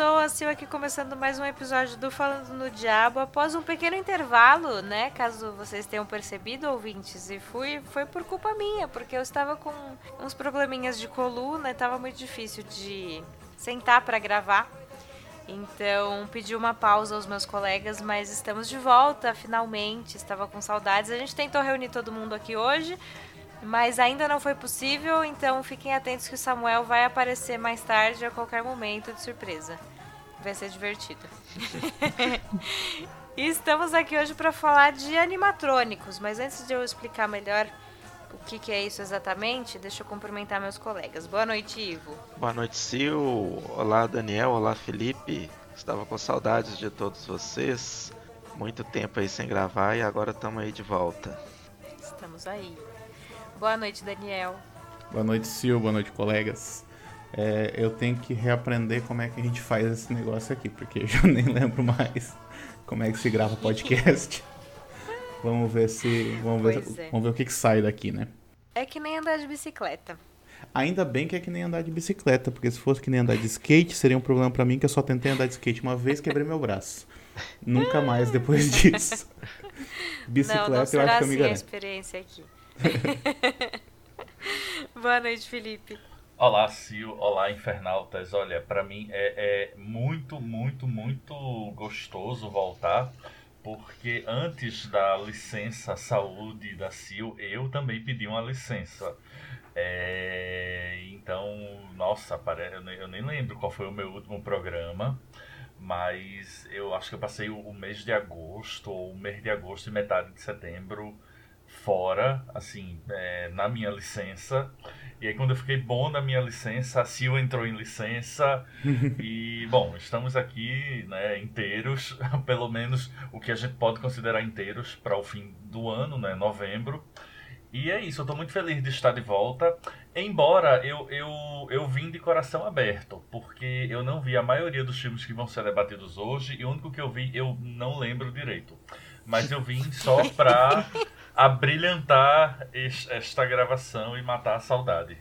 pessoas, eu aqui começando mais um episódio do Falando no Diabo, após um pequeno intervalo, né, caso vocês tenham percebido, ouvintes, e fui, foi por culpa minha, porque eu estava com uns probleminhas de coluna, estava muito difícil de sentar para gravar, então pedi uma pausa aos meus colegas, mas estamos de volta, finalmente, estava com saudades, a gente tentou reunir todo mundo aqui hoje, mas ainda não foi possível, então fiquem atentos que o Samuel vai aparecer mais tarde a qualquer momento de surpresa. Vai ser divertido. e estamos aqui hoje para falar de animatrônicos, mas antes de eu explicar melhor o que, que, é isso exatamente, deixa eu cumprimentar meus colegas. Boa noite, Ivo. Boa noite, Sil. Olá, Daniel. Olá, Felipe. Estava com saudades de todos vocês. Muito tempo aí sem gravar e agora estamos aí de volta. Estamos aí. Boa noite, Daniel. Boa noite, Sil. Boa noite, colegas. É, eu tenho que reaprender como é que a gente faz esse negócio aqui, porque eu já nem lembro mais como é que se grava podcast. vamos ver se. Vamos ver, é. vamos ver o que, que sai daqui, né? É que nem andar de bicicleta. Ainda bem que é que nem andar de bicicleta, porque se fosse que nem andar de skate, seria um problema para mim que eu só tentei andar de skate uma vez, quebrei meu braço. Nunca mais depois disso. Bicicleta não, não eu acho que eu me assim garanto. a experiência aqui. Boa noite, Felipe. Olá, Sil. Olá, Infernautas. Olha, para mim é, é, muito, muito, muito gostoso voltar, porque antes da licença saúde da Sil, eu também pedi uma licença. É, então, nossa, eu nem lembro qual foi o meu último programa, mas eu acho que eu passei o mês de agosto, ou o mês de agosto e metade de setembro fora, assim, é, na minha licença. E aí quando eu fiquei bom na minha licença, a Sil entrou em licença. e, bom, estamos aqui, né, inteiros, pelo menos o que a gente pode considerar inteiros para o fim do ano, né, novembro. E é isso, eu estou muito feliz de estar de volta. Embora eu, eu, eu vim de coração aberto, porque eu não vi a maioria dos filmes que vão ser debatidos hoje, e o único que eu vi eu não lembro direito. Mas eu vim só para a brilhantar esta gravação e matar a saudade.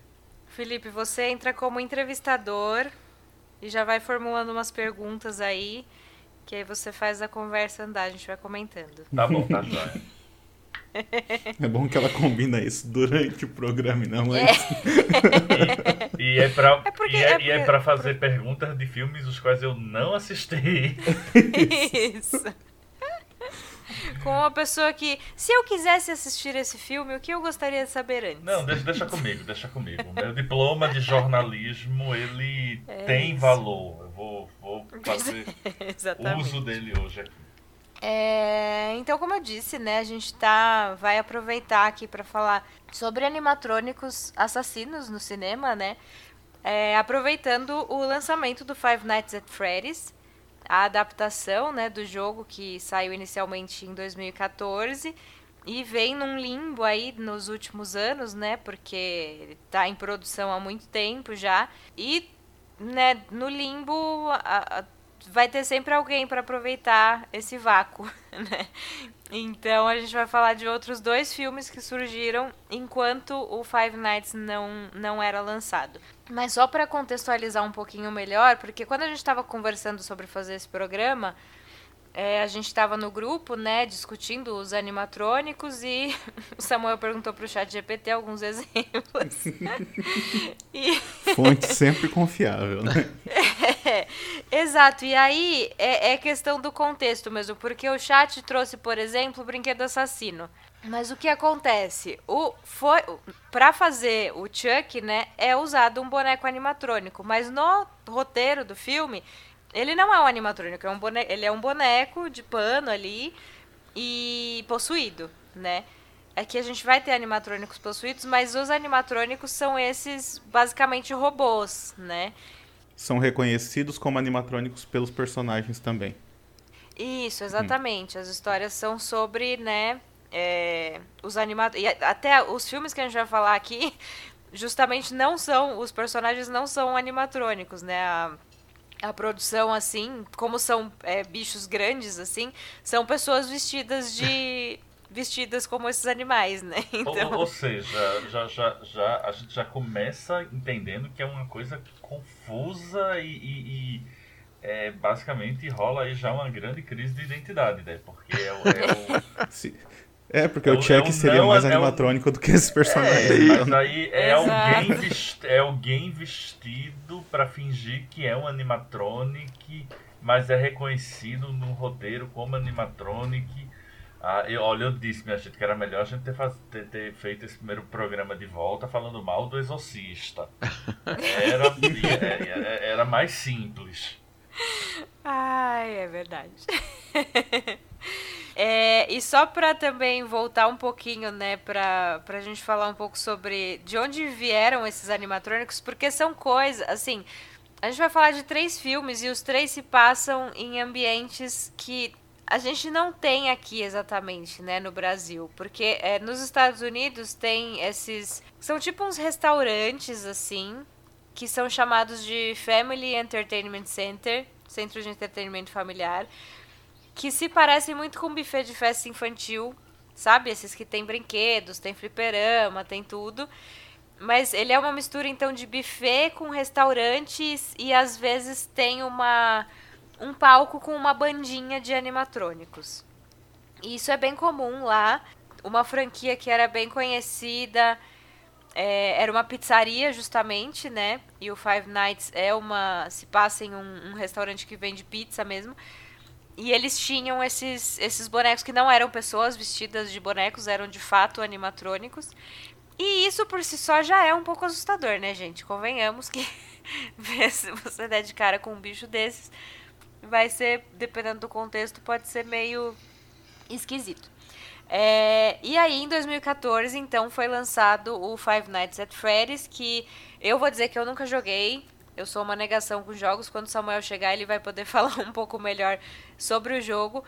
Felipe, você entra como entrevistador e já vai formulando umas perguntas aí, que aí você faz a conversa andar, a gente vai comentando. Tá bom, tá jóia. É bom que ela combina isso durante o programa, não é? E, e, é pra, é porque, e, é, é, porque, e é pra fazer perguntas de filmes os quais eu não assisti. Isso com uma pessoa que, se eu quisesse assistir esse filme, o que eu gostaria de saber antes? Não, deixa, deixa comigo, deixa comigo. Meu diploma de jornalismo, ele é tem isso. valor. Eu vou, vou fazer uso dele hoje aqui. É, então, como eu disse, né, a gente tá, vai aproveitar aqui para falar sobre animatrônicos assassinos no cinema, né? É, aproveitando o lançamento do Five Nights at Freddy's, a adaptação né, do jogo que saiu inicialmente em 2014 e vem num limbo aí nos últimos anos, né? Porque está em produção há muito tempo já. E né, no limbo a, a, vai ter sempre alguém para aproveitar esse vácuo, né? Então a gente vai falar de outros dois filmes que surgiram enquanto o Five Nights não, não era lançado. Mas só para contextualizar um pouquinho melhor, porque quando a gente estava conversando sobre fazer esse programa, é, a gente estava no grupo, né, discutindo os animatrônicos e o Samuel perguntou para o chat GPT alguns exemplos. e... Fonte sempre confiável, né? É, exato. E aí é, é, questão do contexto mesmo, porque o chat trouxe, por exemplo, o brinquedo assassino. Mas o que acontece? O foi para fazer o Chuck, né, é usado um boneco animatrônico, mas no roteiro do filme ele não é um animatrônico, é um boneco, ele é um boneco de pano ali e possuído, né? Aqui a gente vai ter animatrônicos possuídos, mas os animatrônicos são esses basicamente robôs, né? São reconhecidos como animatrônicos pelos personagens também. Isso, exatamente. Hum. As histórias são sobre, né, é, os animadores. Até os filmes que a gente vai falar aqui, justamente não são. Os personagens não são animatrônicos, né? A, a produção, assim, como são é, bichos grandes, assim, são pessoas vestidas de. vestidas como esses animais, né? Então... Ou, ou, seja, já, já, já, a gente já começa entendendo que é uma coisa confusa e, e, e é, basicamente rola aí já uma grande crise de identidade, né? Porque é. É, o, é porque é o, Chuck seria mais animatrônico do que esses personagens. É, mas aí é alguém, vest, é alguém vestido para fingir que é um animatronic, mas é reconhecido no roteiro como animatronic. Ah, eu, olha, eu disse, minha gente, que era melhor a gente ter, faz, ter, ter, feito esse primeiro programa de volta falando mal do Exorcista. Era, era, era mais simples. Ai, é verdade. é, e só para também voltar um pouquinho, né, pra, pra gente falar um pouco sobre de onde vieram esses animatrônicos, porque são coisas, assim, a gente vai falar de três filmes e os três se passam em ambientes que a gente não tem aqui exatamente, né, no Brasil, porque é, nos Estados Unidos tem esses, são tipo uns restaurantes assim, que são chamados de Family Entertainment Center, centro de entretenimento familiar, que se parecem muito com buffet de festa infantil, sabe? Esses que tem brinquedos, tem fliperama, tem tudo. Mas ele é uma mistura então de buffet com restaurantes e às vezes tem uma um palco com uma bandinha de animatrônicos. E isso é bem comum lá. Uma franquia que era bem conhecida é, era uma pizzaria justamente, né? E o Five Nights é uma se passa em um, um restaurante que vende pizza mesmo. E eles tinham esses, esses bonecos que não eram pessoas vestidas de bonecos, eram de fato animatrônicos. E isso por si só já é um pouco assustador, né, gente? Convenhamos que se você der de cara com um bicho desses, vai ser, dependendo do contexto, pode ser meio esquisito. É, e aí, em 2014, então, foi lançado o Five Nights at Freddy's, que eu vou dizer que eu nunca joguei. Eu sou uma negação com jogos. Quando o Samuel chegar, ele vai poder falar um pouco melhor sobre o jogo.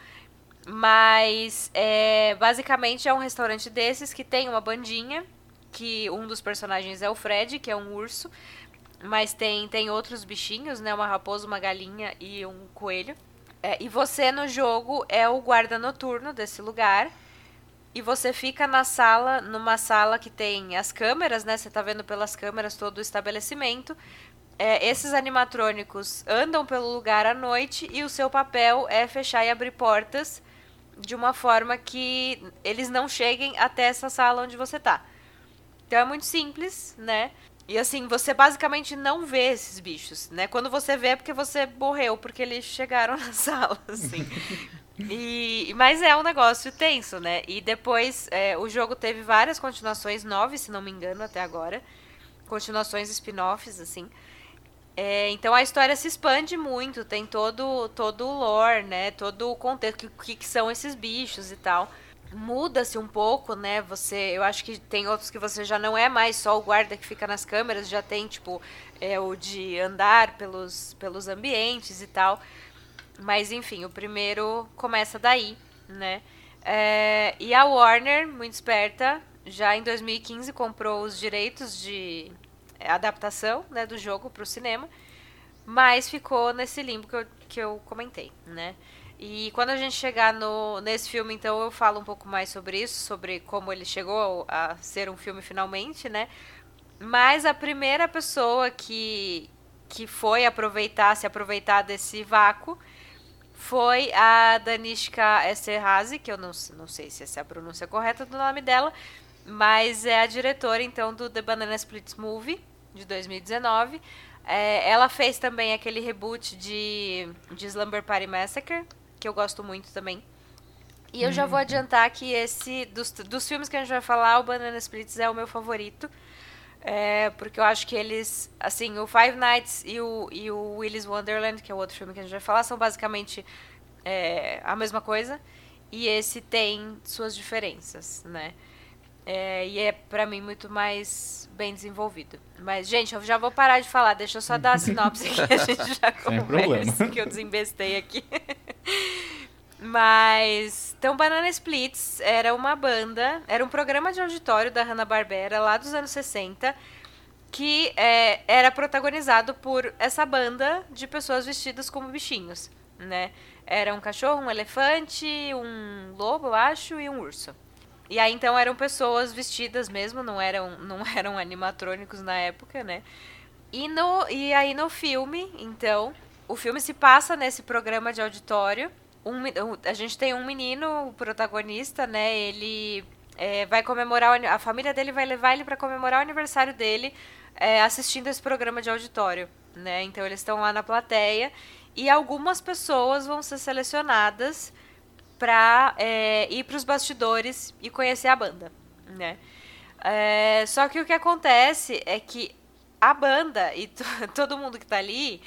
Mas, é, basicamente, é um restaurante desses que tem uma bandinha, que um dos personagens é o Fred, que é um urso. Mas tem, tem outros bichinhos, né? Uma raposa, uma galinha e um coelho. É, e você no jogo é o guarda noturno desse lugar. E você fica na sala, numa sala que tem as câmeras, né? Você tá vendo pelas câmeras todo o estabelecimento. É, esses animatrônicos andam pelo lugar à noite e o seu papel é fechar e abrir portas de uma forma que eles não cheguem até essa sala onde você tá. Então é muito simples, né? E assim, você basicamente não vê esses bichos, né? Quando você vê é porque você morreu, porque eles chegaram na sala, assim. E, mas é um negócio tenso, né? E depois é, o jogo teve várias continuações, nove, se não me engano, até agora. Continuações spin-offs, assim. É, então a história se expande muito, tem todo, todo o lore, né? Todo o contexto, o que, que são esses bichos e tal muda-se um pouco, né? Você, eu acho que tem outros que você já não é mais só o guarda que fica nas câmeras, já tem tipo é o de andar pelos pelos ambientes e tal. Mas enfim, o primeiro começa daí, né? É, e a Warner, muito esperta, já em 2015 comprou os direitos de adaptação né, do jogo para o cinema, mas ficou nesse limbo que eu, que eu comentei, né? E quando a gente chegar no, nesse filme, então, eu falo um pouco mais sobre isso, sobre como ele chegou a ser um filme finalmente, né? Mas a primeira pessoa que, que foi aproveitar, se aproveitar desse vácuo, foi a Danishka Esterhazy, que eu não, não sei se essa é a pronúncia correta do nome dela, mas é a diretora, então, do The Banana Splits Movie, de 2019. É, ela fez também aquele reboot de, de Slumber Party Massacre, que eu gosto muito também. E eu já vou uhum. adiantar que esse, dos, dos filmes que a gente vai falar, o Banana Splits é o meu favorito. É, porque eu acho que eles, assim, o Five Nights e o, e o Willy's Wonderland, que é o outro filme que a gente vai falar, são basicamente é, a mesma coisa. E esse tem suas diferenças, né? É, e é, para mim, muito mais bem desenvolvido. Mas, gente, eu já vou parar de falar. Deixa eu só dar a sinopse que a gente já conversa, que eu desembestei aqui. Mas, então, Banana Splits era uma banda, era um programa de auditório da Hanna-Barbera, lá dos anos 60, que é, era protagonizado por essa banda de pessoas vestidas como bichinhos, né? Era um cachorro, um elefante, um lobo, eu acho, e um urso. E aí então eram pessoas vestidas mesmo, não eram, não eram animatrônicos na época, né? E, no, e aí no filme, então, o filme se passa nesse programa de auditório. Um, a gente tem um menino, o protagonista, né? Ele é, vai comemorar, a família dele vai levar ele para comemorar o aniversário dele é, assistindo esse programa de auditório, né? Então eles estão lá na plateia e algumas pessoas vão ser selecionadas para é, ir para os bastidores e conhecer a banda, né? É, só que o que acontece é que a banda e todo mundo que está ali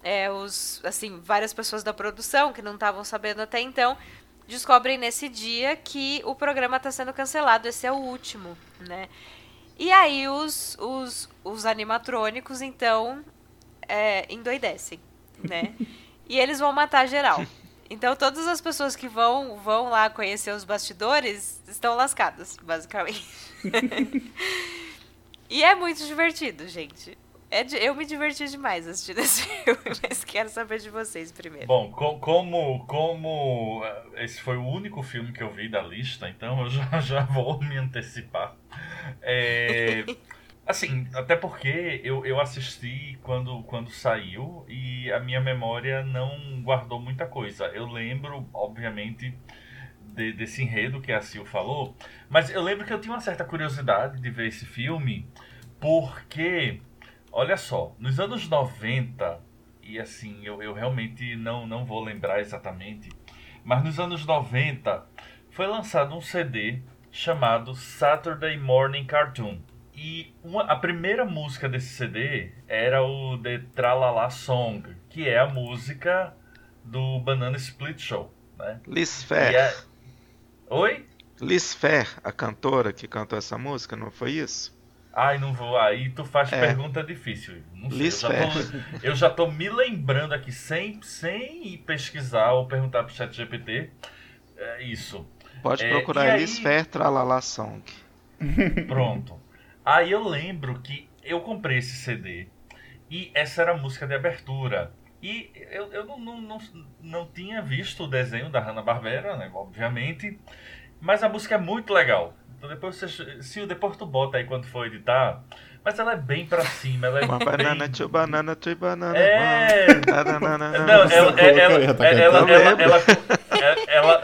é, os, assim, várias pessoas da produção que não estavam sabendo até então descobrem nesse dia que o programa está sendo cancelado. Esse é o último, né? E aí os, os, os animatrônicos, então, é, endoidecem, né? e eles vão matar geral. Então todas as pessoas que vão, vão lá conhecer os bastidores estão lascadas, basicamente. e é muito divertido, gente. É de, eu me diverti demais assistindo esse filme, mas quero saber de vocês primeiro. Bom, co como, como eh, esse foi o único filme que eu vi da lista, então eu já, já vou me antecipar. É, assim, até porque eu, eu assisti quando, quando saiu e a minha memória não guardou muita coisa. Eu lembro, obviamente, de, desse enredo que a Sil falou, mas eu lembro que eu tinha uma certa curiosidade de ver esse filme porque Olha só, nos anos 90, e assim, eu, eu realmente não, não vou lembrar exatamente, mas nos anos 90 foi lançado um CD chamado Saturday Morning Cartoon. E uma, a primeira música desse CD era o The Tralala Song, que é a música do Banana Split Show. Né? Liz Fair. É... Oi? Liz Fair, a cantora que cantou essa música, não foi isso? Ai, não vou. Aí tu faz é. pergunta difícil. Não sei. Eu já, tô, eu já, tô, me lembrando aqui, sem, sem pesquisar ou perguntar pro chat GPT. É isso. Pode é, procurar aí... Lisfer Tralala Song. Pronto. Aí eu lembro que eu comprei esse CD e essa era a música de abertura. E eu, eu não, não, não, não tinha visto o desenho da Hanna-Barbera, né, obviamente, mas a música é muito legal. Então depois você. Se depois tu bota aí quando for editar. Mas ela é bem pra cima, ela é Uma bem... banana, two banana, three banana. É. Não, ela, ela, ela, ela, ela, ela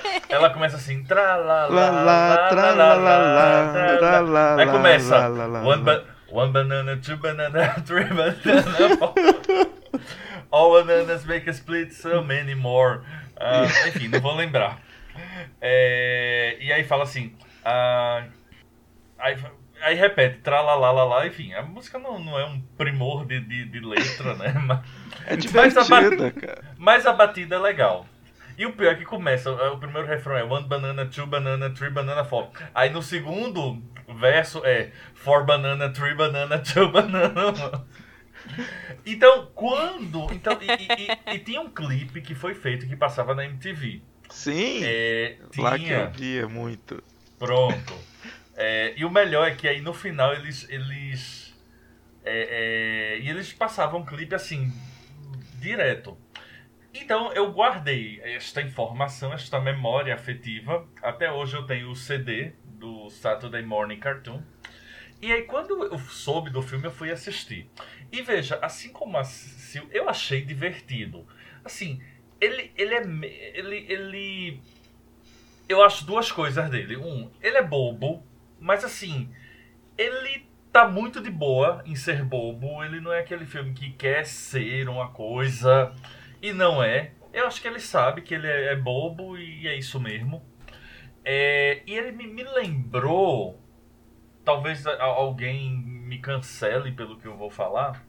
começa assim, tra la la la tra la la la Aí começa one, ba one banana, two banana, three banana, four. All bananas make a split, so many more. Uh, enfim, não vou lembrar. É, e aí fala assim, ah, aí, aí repete, lá, enfim, a música não, não é um primor de, de, de letra, né? Mas, é divertida, mas a, batida, cara. Mas a batida é legal. E o pior é que começa, o primeiro refrão é one banana, two banana, three banana, four. Aí no segundo verso é four banana, three banana, two banana. Então, quando. Então, e, e, e, tinha um clipe que foi feito que passava na MTV. Sim! É, tinha, lá que eu via muito. Pronto. É, e o melhor é que aí no final eles. eles é, é, e eles passavam um clipe assim, direto. Então eu guardei esta informação, esta memória afetiva. Até hoje eu tenho o CD do Saturday Morning Cartoon. E aí quando eu soube do filme eu fui assistir. E veja, assim como a Sil, eu achei divertido. Assim, ele, ele é. Ele, ele eu acho duas coisas dele. Um, ele é bobo, mas assim, ele tá muito de boa em ser bobo. Ele não é aquele filme que quer ser uma coisa e não é. Eu acho que ele sabe que ele é, é bobo e é isso mesmo. É, e ele me, me lembrou. Talvez alguém me cancele pelo que eu vou falar.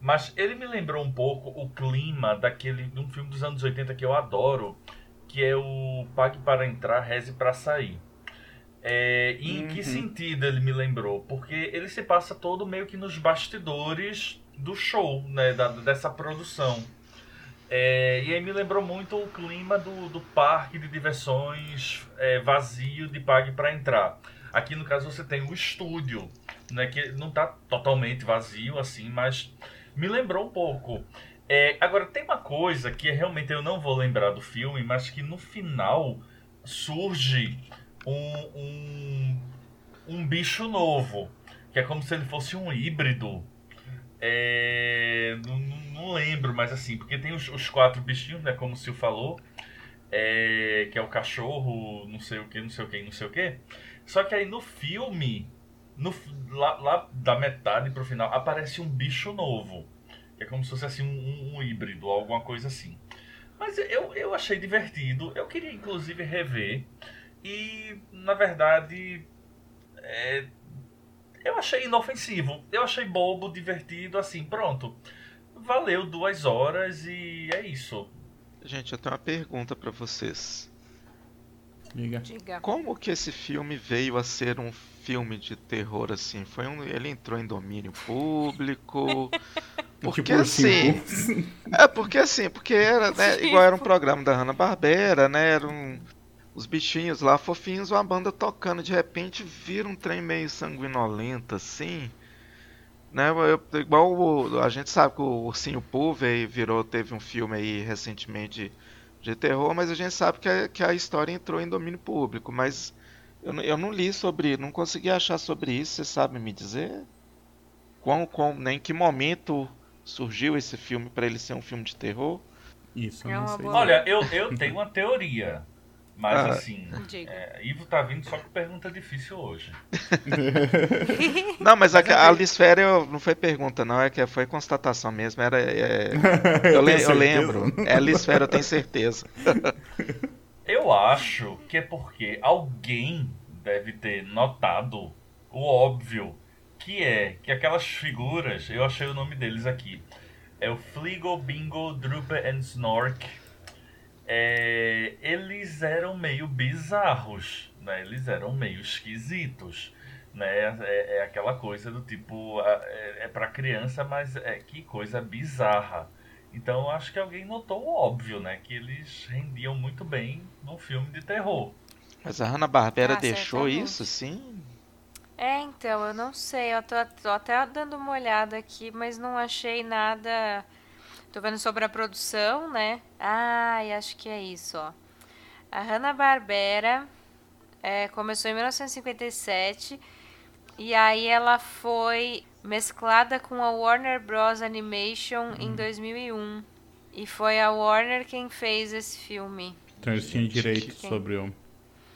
Mas ele me lembrou um pouco o clima daquele de um filme dos anos 80 que eu adoro, que é o Pague para entrar, reze para sair. É, e em que uhum. sentido ele me lembrou? Porque ele se passa todo meio que nos bastidores do show, né, da, dessa produção. É, e aí me lembrou muito o clima do, do parque de diversões é, vazio de pague para entrar. Aqui no caso você tem o estúdio, né, que não está totalmente vazio assim, mas me lembrou um pouco. É, agora, tem uma coisa que realmente eu não vou lembrar do filme, mas que no final surge um, um, um bicho novo, que é como se ele fosse um híbrido. É, não lembro, mas assim, porque tem os, os quatro bichinhos, né? Como o Sil falou. É, que é o cachorro, não sei o que, não sei o que, não sei o que. Só que aí no filme, no, lá, lá da metade pro final, aparece um bicho novo. Que é como se fosse assim um, um híbrido, alguma coisa assim. Mas eu, eu achei divertido. Eu queria inclusive rever. E na verdade. É, eu achei inofensivo. Eu achei bobo, divertido, assim, pronto. Valeu duas horas e é isso. Gente, eu tenho uma pergunta para vocês. Diga. Diga. Como que esse filme veio a ser um filme de terror assim? Foi um, ele entrou em domínio público? Porque Tipo assim, cinco. é porque assim, porque era, né, Tipo. igual era um programa da Hanna Barbera, né? Eram os bichinhos lá fofinhos, uma banda tocando, de repente vira um trem meio sanguinolento assim. Né, eu- igual o- a gente sabe que o Ursinho Pooh veio, virou, teve um filme aí recentemente de terror, mas a gente sabe que a, que a história entrou em domínio público, mas eu, não- eu não li sobre, não consegui achar sobre isso, você sabe me dizer? Qual, qual, né, em que momento surgiu esse filme para ele ser um filme de terror? Isso, eu É não uma sei. boa- Olha, eu, eu tenho uma teoria. Mas Ah. assim, é, Ivo tá vindo só com pergunta difícil hoje. Não, mas a, a Lisfera não foi pergunta, não, é que foi constatação mesmo. Era, é, eu, le- eu lembro. É Lisfera, eu tenho certeza. Eu acho que é porque alguém deve ter notado o óbvio, que é que aquelas figuras, eu achei o nome deles aqui, é o Fligo, Bingo, Drooper and Snork. É, eles eram meio bizarros, né? Eles eram meio esquisitos, né? É, é aquela coisa do tipo, é, é para criança, mas é que coisa bizarra. Então eu acho que alguém notou o óbvio, né? Que eles rendiam muito bem num filme de terror. Mas a Hanna-Barbera Ah, deixou certamente. isso, sim? É, então, eu não sei. Eu tô, tô até dando uma olhada aqui, mas não achei nada. Tô vendo sobre a produção, né? Ai, acho que é isso, ó. A Hanna-Barbera é, começou em 1957 e aí ela foi mesclada com a Warner Bros. Animation em 2001. E foi a Warner quem fez esse filme. Então eles tinham direito que- sobre o.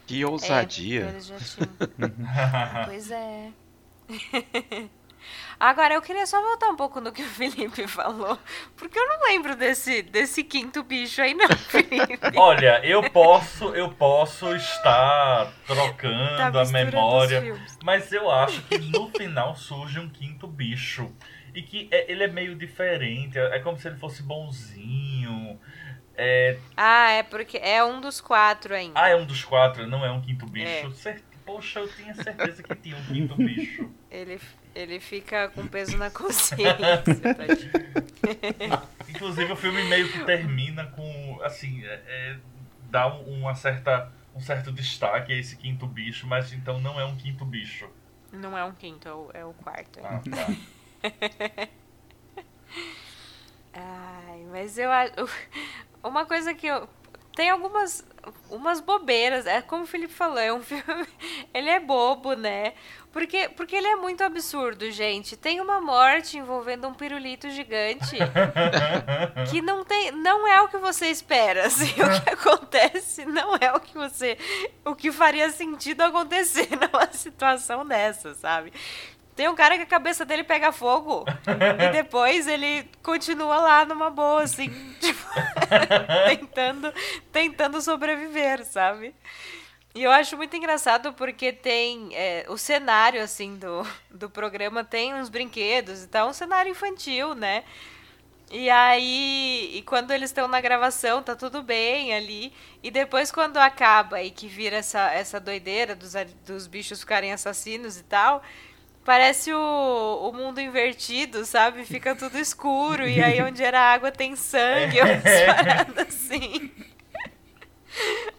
Que É, ousadia. eles já tinham. Pois é. Agora, eu queria só voltar um pouco no que o Felipe falou, porque eu não lembro desse, desse quinto bicho aí, não, Felipe. Olha, eu posso, eu posso estar trocando Tá a memória, mas eu acho que no final surge um quinto bicho e que é- ele é meio diferente. É é como se ele fosse bonzinho. É, Ah, é porque é um dos quatro ainda. ah, é um dos quatro, não é um quinto bicho. É. Poxa, eu tinha certeza que tinha um quinto bicho. Ele, ele fica com peso na consciência. Inclusive o filme meio que termina com assim, é- é, dá um- uma certa um certo destaque a esse quinto bicho, mas então não é um quinto bicho. não é um quinto, é o, é o quarto. Ah, tá. Ai, mas eu acho. Uma coisa que eu. Tem algumas. Umas bobeiras. É como o Felipe falou, é um filme. Ele é bobo, né? Porque, porque ele é muito absurdo, gente. Tem uma morte envolvendo um pirulito gigante que não tem. Não é o que você espera. Assim, o que acontece não é o que você. O que faria sentido acontecer numa situação dessa, sabe? Tem um cara que a cabeça dele pega fogo e depois ele continua lá numa boa, assim, tipo, tentando, tentando sobreviver, sabe? E eu acho muito engraçado porque tem é, o cenário, assim, do, do programa tem uns brinquedos e tal, um cenário infantil, né? E aí, e quando eles estão na gravação, tá tudo bem ali. E depois, quando acaba e que vira essa, essa doideira dos, dos bichos ficarem assassinos e tal, parece o, o mundo invertido, sabe? Fica tudo escuro. e aí, onde era água, tem sangue. umas paradas assim.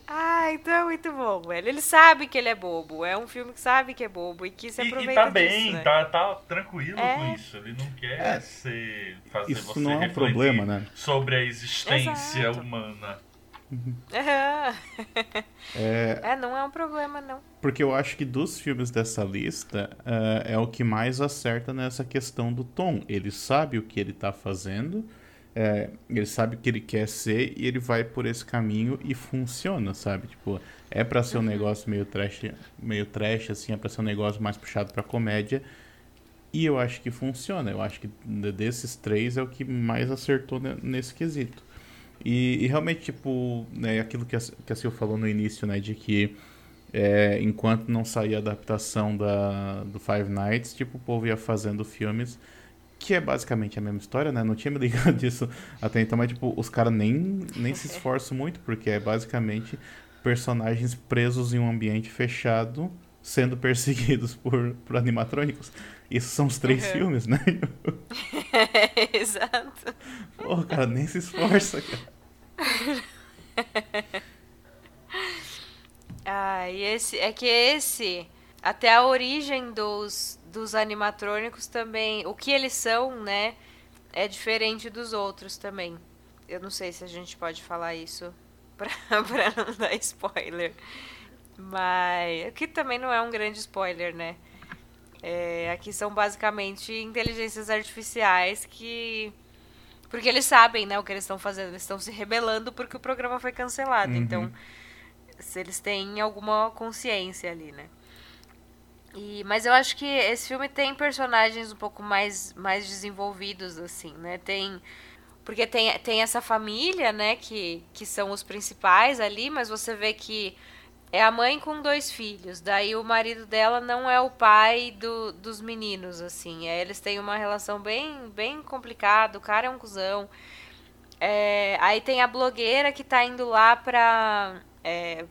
Ah, então é muito bom, velho. Ele sabe que ele é bobo. É um filme que sabe que é bobo e que se E, aproveita e tá disso, bem, né? tá, tá tranquilo É. com isso. Ele não quer É. ser, fazer Isso você não é um refletir problema, né? sobre a existência Exato. humana. É, É, não é um problema, não. porque eu acho que dos filmes dessa lista eh, é o que mais acerta nessa questão do tom. Ele sabe o que ele tá fazendo é, ele sabe o que ele quer ser e ele vai por esse caminho e funciona, sabe? Tipo, é para ser um uhum. negócio meio trash, meio trash assim, é para ser um negócio mais puxado para comédia. E eu acho que funciona. Eu acho que desses três é o que mais acertou nesse quesito. E, e realmente, tipo, né, aquilo que a, que a Sil falou no início, né, de que é, enquanto não saía a adaptação da, do Five Nights, tipo, o povo ia fazendo filmes que é basicamente a mesma história, né? Não tinha me ligado disso até então, mas tipo, os caras nem, nem se esforçam muito, porque é basicamente personagens presos em um ambiente fechado sendo perseguidos por, por animatrônicos. Isso são os três uhum. filmes, né? Exato. Pô, cara nem se esforça, cara. ah, e esse. É que esse. Até a origem dos, dos animatrônicos também, o que eles são, né, é diferente dos outros também. Eu não sei se a gente pode falar isso pra, pra não dar spoiler. Mas aqui também não é um grande spoiler, né? É, aqui são basicamente inteligências artificiais que. Porque eles sabem, né, o que eles estão fazendo. Eles estão se rebelando porque o programa foi cancelado. Uhum. Então, se eles têm alguma consciência ali, né? E, mas eu acho que esse filme tem personagens um pouco mais, mais desenvolvidos, assim, né? Tem. Porque tem, tem essa família, né, que, que são os principais ali, mas você vê que é a mãe com dois filhos. Daí o marido dela não é o pai do, dos meninos, assim. É, eles têm uma relação bem, bem complicada. O cara é um cuzão. É, aí tem a blogueira que tá indo lá pra. É,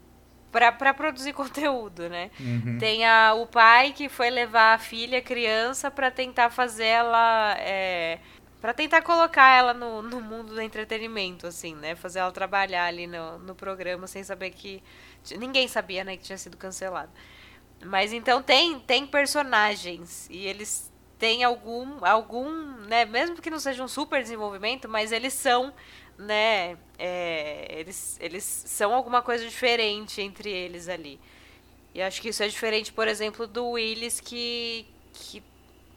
para produzir conteúdo, né? Uhum. Tem a, o pai que foi levar a filha, criança, para tentar fazer ela. É, para tentar colocar ela no, no mundo do entretenimento, assim, né? Fazer ela trabalhar ali no, no programa sem saber que. Ninguém sabia, né, que tinha sido cancelado. Mas então tem, tem personagens e eles têm algum, algum, né, mesmo que não seja um super desenvolvimento, mas eles são né, é, eles, eles são alguma coisa diferente entre eles ali. E acho que isso é diferente, por exemplo, do Willis, que, que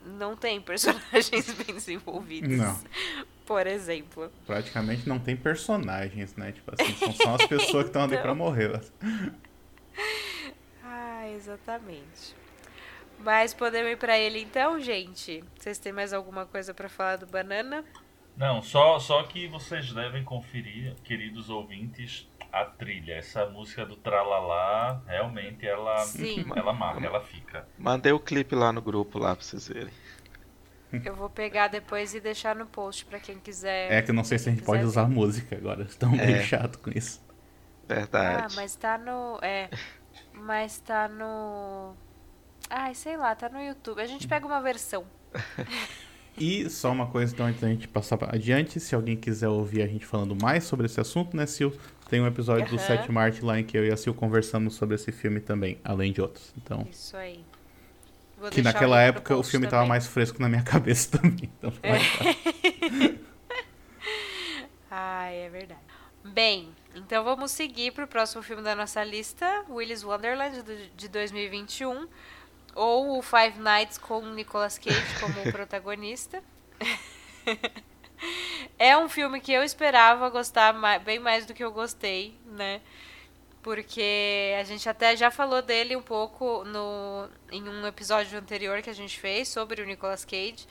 não tem personagens bem desenvolvidos. Não. Por exemplo. Praticamente não tem personagens, né? Tipo assim, são só as pessoas que estão ali então... pra morrer. ah, exatamente. Mas podemos ir pra ele então, gente? Vocês têm mais alguma coisa para falar do Banana? Não, só, só que vocês devem conferir, queridos ouvintes, a trilha. Essa música do Tralalá, realmente ela, Sim. ela marca, ela fica. Mandei o clipe lá no grupo lá pra vocês verem. Eu vou pegar depois e deixar no post pra quem quiser. É que eu não sei se a gente pode ver. usar música agora. Estão é. meio chato com isso. Verdade. Ah, mas tá no. É. Mas tá no. Ai, sei lá, tá no YouTube. A gente pega uma versão. E só uma coisa, então, antes da gente passar adiante, se alguém quiser ouvir a gente falando mais sobre esse assunto, né, Sil? Tem um episódio uhum. do 7 Marte lá em que eu e a Sil conversamos sobre esse filme também, além de outros. Então, Isso aí. Vou que naquela época o filme estava mais fresco na minha cabeça também. Então, é. Ai, é verdade. Bem, então vamos seguir para o próximo filme da nossa lista, Willis Wonderland, de 2021 ou o Five Nights com Nicolas Cage como protagonista. é um filme que eu esperava gostar mais, bem mais do que eu gostei, né? Porque a gente até já falou dele um pouco no, em um episódio anterior que a gente fez sobre o Nicolas Cage.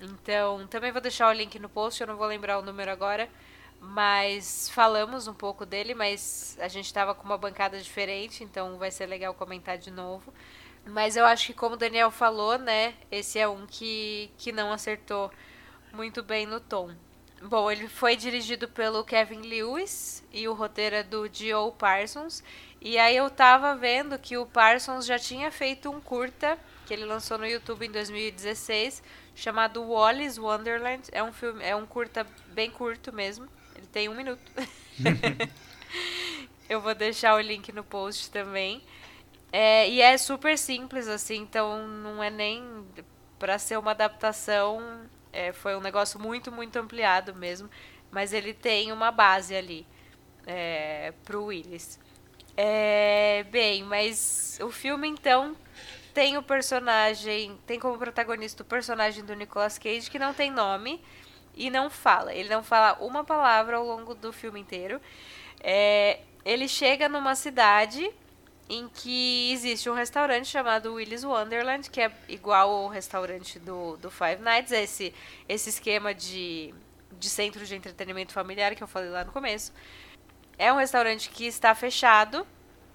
Então, também vou deixar o link no post, eu não vou lembrar o número agora. Mas falamos um pouco dele, mas a gente estava com uma bancada diferente, então vai ser legal comentar de novo. Mas eu acho que, como o Daniel falou, né? Esse é um que, que não acertou muito bem no tom. Bom, ele foi dirigido pelo Kevin Lewis e o roteiro é do Joe Parsons. E aí eu tava vendo que o Parsons já tinha feito um curta que ele lançou no YouTube em 2016, chamado Wallis Wonderland. É um filme, é um curta bem curto mesmo. Ele tem um minuto. eu vou deixar o link no post também. É, e é super simples, assim, então não é nem para ser uma adaptação. É, foi um negócio muito, muito ampliado mesmo. Mas ele tem uma base ali é, pro Willis. É, bem, mas o filme então tem o personagem, tem como protagonista o personagem do Nicolas Cage que não tem nome e não fala. Ele não fala uma palavra ao longo do filme inteiro. É, ele chega numa cidade em que existe um restaurante chamado Willy's Wonderland, que é igual ao restaurante do, do Five Nights, esse, esse esquema de, de centro de entretenimento familiar que eu falei lá no começo. É um restaurante que está fechado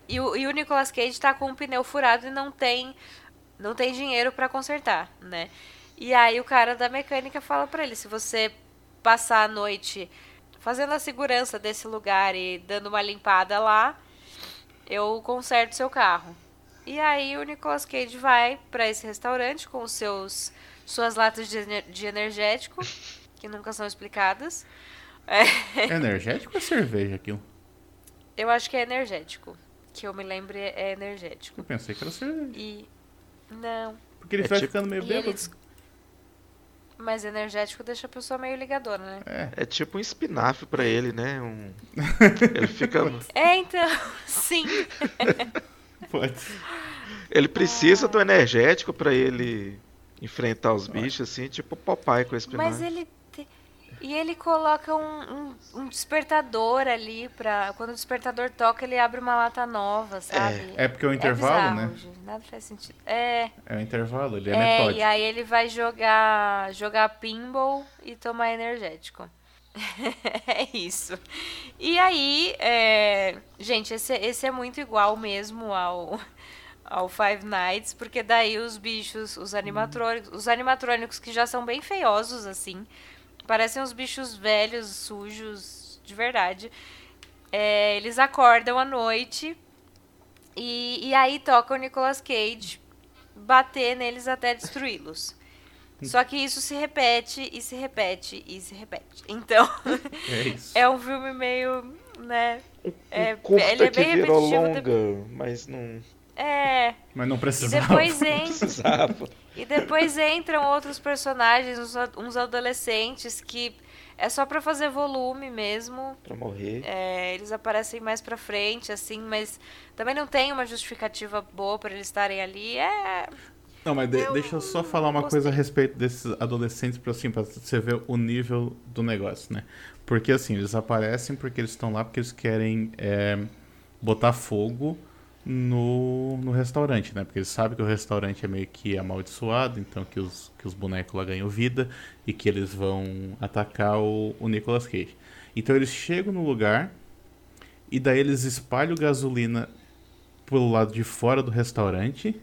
e o, e o Nicolas Cage está com um pneu furado e não tem, não tem dinheiro para consertar, né? E aí o cara da mecânica fala para ele, se você passar a noite fazendo a segurança desse lugar e dando uma limpada lá, eu conserto seu carro. E aí o Nicolas Cage vai para esse restaurante com os seus suas latas de, de energético, que nunca são explicadas. É. Energético ou é cerveja aquilo? Eu acho que é energético. Que eu me lembre é energético. Eu pensei que era cerveja. E. Não. Porque ele É vai tipo- ficando meio bêbado. eles- Mas energético deixa a pessoa meio ligadora, né? É. É tipo um espinafre pra ele, né? Um... Ele fica. É, então. Sim. Pode. Ele precisa do energético pra ele enfrentar os bichos, assim, tipo Popeye com espinafre. Mas ele. E ele coloca um, um, um despertador ali pra. Quando o despertador toca, ele abre uma lata nova, sabe? É porque é o intervalo, bizarro, né? gente, Nada faz sentido. É. É o intervalo, ele é, É, metódico. e aí ele vai jogar jogar pinball e tomar energético. é isso. E aí, é, gente, esse, esse é muito igual mesmo ao, ao Five Nights, porque daí os bichos, os animatrônicos, os animatrônicos que já são bem feiosos, assim, parecem uns bichos velhos, sujos, de verdade. É, eles acordam à noite e, e aí toca o Nicolas Cage bater neles até destruí-los. Só que isso se repete e se repete e se repete. Então, É isso. é um filme meio, né? É, curta ele é que bem repetitivo. longa, mas não É. Mas não E precisava. depois entra. precisava. E depois entram outros personagens, uns, adolescentes que é só pra fazer volume mesmo. Pra morrer. É, eles aparecem mais pra frente, assim, mas também não tem uma justificativa boa pra eles estarem ali. É. Não, mas de- Eu deixa eu só falar uma gostei. coisa a respeito desses adolescentes, pra, assim, pra você ver o nível do negócio, né? Porque assim, eles aparecem porque eles estão lá porque eles querem é, botar fogo no, no restaurante, né? Porque eles sabem que o restaurante é meio que amaldiçoado, então que os, que os bonecos lá ganham vida e que eles vão atacar o, o Nicolas Cage. Então eles chegam no lugar e daí eles espalham gasolina pelo lado de fora do restaurante.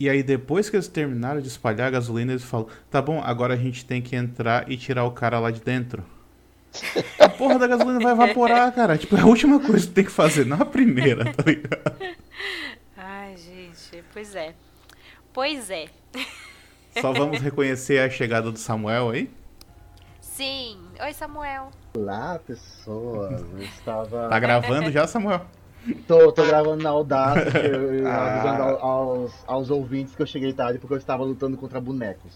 E aí, depois que eles terminaram de espalhar a gasolina, eles falam: tá bom, agora a gente tem que entrar e tirar o cara lá de dentro. A porra da gasolina vai evaporar, cara. Tipo, é a última coisa que tem que fazer, não a primeira, tá ligado? Ai, gente, pois é. Pois é. Só vamos reconhecer a chegada do Samuel aí. Sim. Oi, Samuel. Olá, pessoas. Eu estava. Tá gravando já, Samuel? Tô, tô gravando na eu- eu Ah. avisando ao- aos, aos ouvintes que eu cheguei tarde porque eu estava lutando contra bonecos.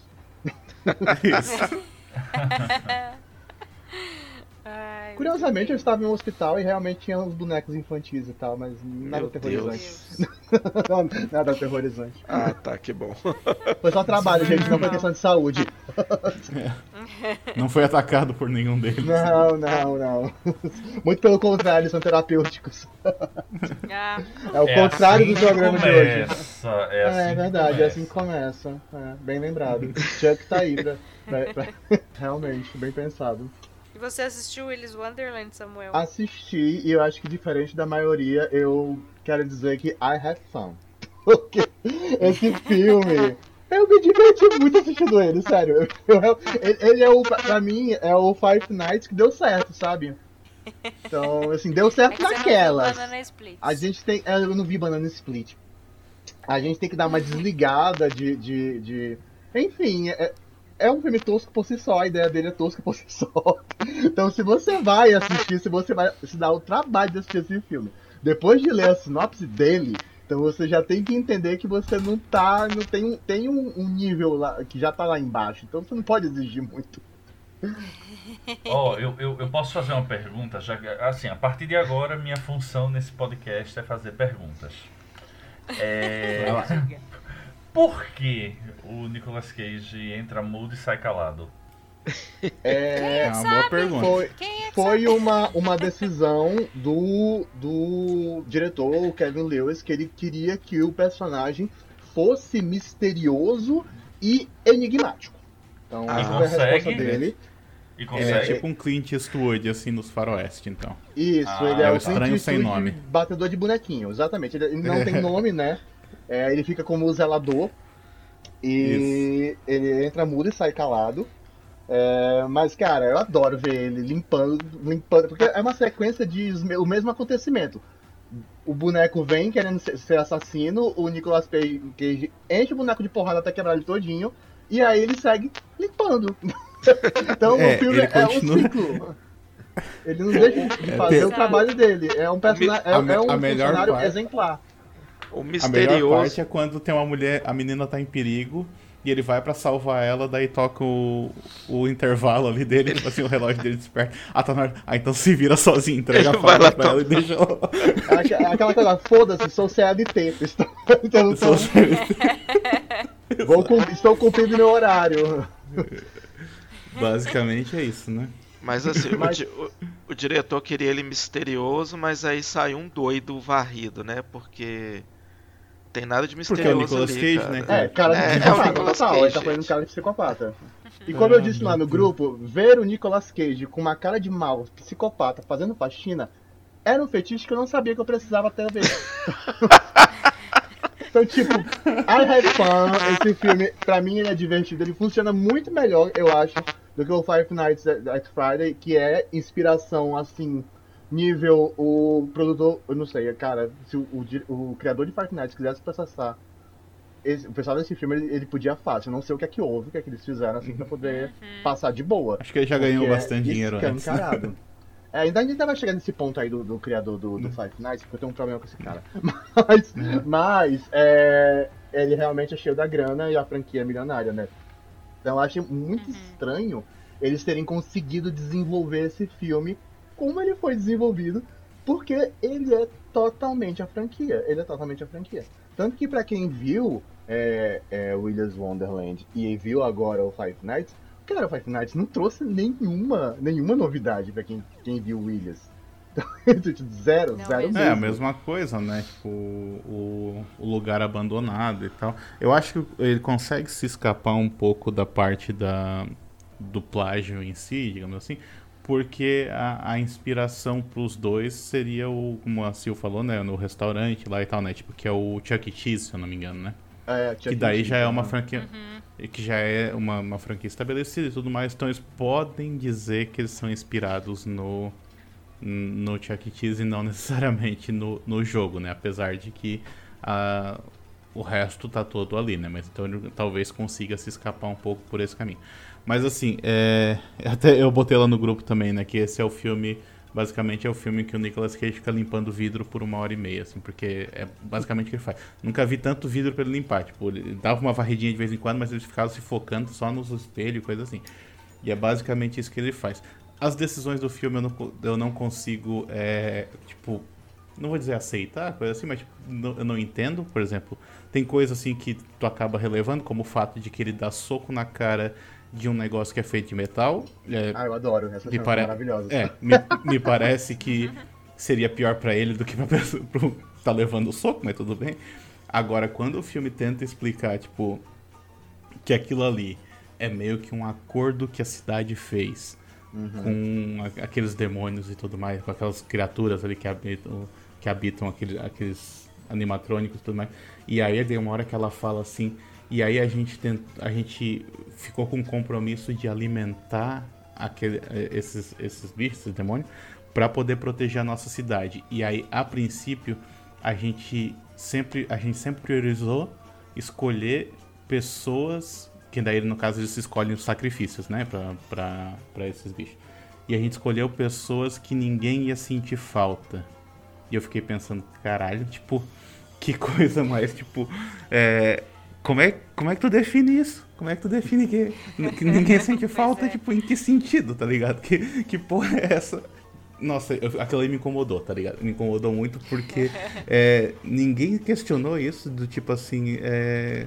Isso. Ai, Curiosamente, eu estava em um hospital e realmente tinha uns bonecos infantis e tal, mas nada Meu aterrorizante. Nada aterrorizante. Ah, tá, que bom. Foi só trabalho, gente, não foi questão de saúde. Não foi atacado por nenhum deles. Não, não, não. Muito pelo contrário, são terapêuticos. Ah, É o É contrário assim do programa de hoje. É, assim É, verdade, é assim que começa. É, bem lembrado. Chuck tá aí pra, pra- pra- Realmente, bem pensado. E você assistiu Willy's Wonderland, Samuel? Assisti e eu acho que diferente da maioria, eu quero dizer que I have fun. Porque esse filme. Eu me diverti muito assistindo ele, sério. Eu- eu- ele, é o, pra mim, é o Five Nights que deu certo, sabe? Então, assim, deu é certo. Banana Split. A gente tem. é, Eu não vi Banana Split. A gente tem que dar uma desligada de. de, de- Enfim, é, é um filme tosco por si só, a ideia dele é tosca por si só. Então se você vai assistir, se você vai se dar o trabalho de assistir esse filme, depois de ler a sinopse dele, então você já tem que entender que você não tá. Não tem, tem um, um nível lá que já tá lá embaixo. Então você não pode exigir muito. Ó, eu, eu, eu posso fazer uma pergunta? Já, que- assim, a partir de agora, minha função nesse podcast é fazer perguntas. É, Vai lá. Por que o Nicolas Cage entra mudo e sai calado? É, É uma boa pergunta. foi, Quem é que foi uma, uma decisão do, do diretor, o Kevin Lewis, que ele queria que o personagem fosse misterioso e enigmático. Então, Ah, essa foi a resposta consegue? dele. E Ele consegue. é tipo um Clint Eastwood, assim, nos faroeste, então. Isso, Ah, ele é, é o estranho Clint sem nome. batedor de bonequinho, exatamente. Ele não tem nome, né? É, ele fica como o zelador. E ele entra mudo e sai calado. É, mas, cara, eu adoro ver ele limpando, limpando, porque é uma sequência de o mesmo acontecimento. O boneco vem querendo ser, assassino, o Nicolas Cage enche o boneco de porrada até quebrar ele todinho, e aí ele segue limpando. então É, o filme é continua- um ciclo. Ele não deixa de fazer tem- o trabalho dele. É um, persona... é, é um a funcionário parte- exemplar. O A melhor misterioso. parte é quando tem uma mulher, a menina tá em perigo, e ele vai pra salvar ela, daí toca o, o intervalo ali dele, tipo assim, o relógio dele desperta. Ah, tá na hora. Ah, então se vira sozinho, entrega a Ele faca lá pra ela e deixa ela. É é aquela coisa, foda-se, sou CLT. Estou, então, Só- vou cum- estou cumprindo meu horário. Basicamente é isso, né? Mas assim, Mas- O, di- o- o diretor queria ele misterioso, mas aí saiu um doido varrido, né? Porque tem nada de Porque é o misterioso Nicolas ali, Cage, né, cara. É, cara de É, é o psicopata, Nicolas. Cage, Ele tá fazendo cara de psicopata. E como eu Ah, disse lá no grupo, ver o Nicolas Cage com uma cara de mal, psicopata, fazendo faxina, era um fetiche que eu não sabia que eu precisava até ver. então, tipo, I have fun. Esse filme, pra mim, ele é divertido. Ele funciona muito melhor, eu acho, do que o Five Nights at at Friday, que é inspiração, assim, nível o produtor. Eu não sei, cara, se o, o, o criador de Five Nights quisesse processar esse- o pessoal desse filme, ele, ele podia fácil. Eu não sei o que é que houve, o que é que eles fizeram, assim, pra poder passar de boa. Acho que ele já ganhou Porque bastante é dinheiro antes. escancarado. É, ainda a gente vai chegar nesse ponto aí do, do criador do, do Five Nights, porque eu tenho um problema com esse cara. Mas, mas é, ele realmente é cheio da grana e a franquia é milionária, né? Então eu achei muito estranho eles terem conseguido desenvolver esse filme como ele foi desenvolvido, porque ele é totalmente a franquia. Ele é totalmente a franquia. Tanto que pra quem viu é, é, Williams Wonderland e viu agora o Five Nights, cara, o Five Nights não trouxe nenhuma, nenhuma novidade pra quem, quem viu Williams. Então, zero, Não zero mesmo. É, a mesma coisa, né? Tipo, o, o lugar abandonado e tal. Eu acho que ele consegue se escapar um pouco da parte da, do plágio em si, digamos assim, porque a, a inspiração pros dois seria o, como a Sil falou, né? No restaurante lá e tal, né? Tipo, que é o Chuck E. Cheese, se eu não me engano, né? É, Que daí já é uma franquia. franquia. Que já é uma, uma franquia estabelecida e tudo mais. Então eles podem dizer que eles são inspirados no, no Chuck E. Cheese e não necessariamente no, no jogo, né? Apesar de que ah, o resto tá todo ali, né? Mas então ele talvez consiga se escapar um pouco por esse caminho. Mas assim, é... até eu botei lá no grupo também, né? Que esse é o filme. Basicamente é o filme que o Nicolas Cage fica limpando vidro por uma hora e meia, assim, porque é basicamente o que ele faz. Nunca vi tanto vidro pra ele limpar. Tipo, ele dava uma varridinha de vez em quando, mas ele ficava se focando só nos espelhos e coisa assim. E é basicamente isso que ele faz. As decisões do filme eu não, eu não consigo, é, tipo, não vou dizer aceitar, coisa assim, mas tipo, não- eu não entendo. Por exemplo, tem coisa assim que tu acaba relevando, como o fato de que ele dá soco na cara de um negócio que é feito de metal. É, Ah, eu adoro. Essas me pare- maravilhosas. É, me, me parece que seria pior pra ele do que pra pessoa pro, tá levando o soco, mas tudo bem. Agora, quando o filme tenta explicar, tipo, que aquilo ali é meio que um acordo que a cidade fez com a- aqueles demônios e tudo mais, com aquelas criaturas ali que habitam, que habitam aquele- aqueles animatrônicos e tudo mais. E aí tem uma hora que ela fala assim, e aí a gente tent, a gente ficou com o compromisso de alimentar aquele, eh, esses, esses bichos, esses demônios, para poder proteger a nossa cidade. E aí, a princípio, a gente sempre, a gente sempre priorizou escolher pessoas, que daí no caso eles escolhem os sacrifícios, né, pra esses bichos. E a gente escolheu pessoas que ninguém ia sentir falta. E eu fiquei pensando, caralho, tipo, que coisa mais, tipo, é, como, é, como é que tu define isso? Como é que tu define que, que ninguém sente falta, tipo, em que sentido, tá ligado? Que, que porra é essa? Nossa, eu, aquilo aí me incomodou, tá ligado? Me incomodou muito porque é, ninguém questionou isso do tipo assim, é,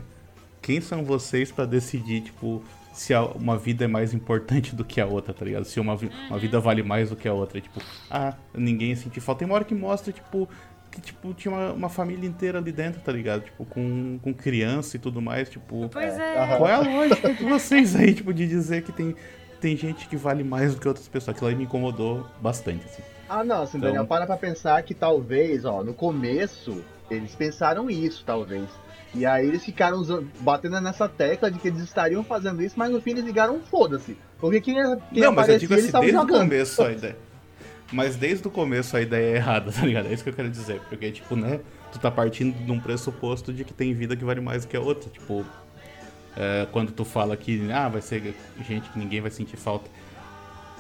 quem são vocês pra decidir, tipo, se uma vida é mais importante do que a outra, tá ligado? Se uma, uma vida vale mais do que a outra. Tipo, ah, ninguém sentir falta. Tem uma hora que mostra, tipo, que tipo, tinha uma, uma, família inteira ali dentro, tá ligado? Tipo, com, com criança e tudo mais, tipo. Pois é. Qual é a lógica de vocês aí, tipo, de dizer que tem, tem gente que vale mais do que outras pessoas? Aquilo aí me incomodou bastante, assim. Ah, não, assim, então... Daniel, para pra pensar que talvez, ó, no começo, eles pensaram isso, talvez. E aí eles ficaram usando, batendo nessa tecla de que eles estariam fazendo isso, mas no fim eles ligaram foda-se. Porque quem, quem Não, mas eu digo assim, desde o começo a ideia. Mas desde o começo a ideia é errada, tá ligado? É isso que eu quero dizer. Porque, tipo, né, tu tá partindo de um pressuposto de que tem vida que vale mais do que a outra. Tipo, é, quando tu fala que, ah, vai ser gente que ninguém vai sentir falta.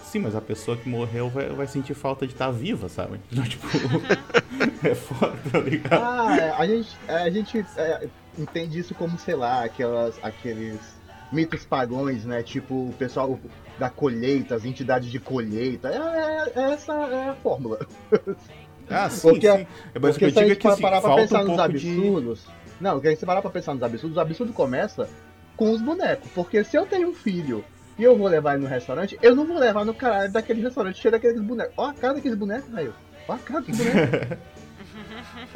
Sim, mas a pessoa que morreu vai, vai sentir falta de estar tá viva, sabe? Então, tipo, é foda, tá ligado? Ah, é, a gente, é, a gente é, entende isso como, sei lá, aquelas, aqueles mitos pagões, né? Tipo, o pessoal da colheita, as entidades de colheita. É, é, é essa é a fórmula. Ah, sim, porque, sim. É, porque se a gente que, assim, parar pra pensar um nos absurdos. De... Não, porque a gente parar pra pensar nos absurdos, o absurdo começa com os bonecos. Porque se eu tenho um filho e eu vou levar ele no restaurante, eu não vou levar no caralho daquele restaurante cheio daqueles bonecos. Ó a cara daqueles bonecos, velho. Ó a cara daqueles bonecos.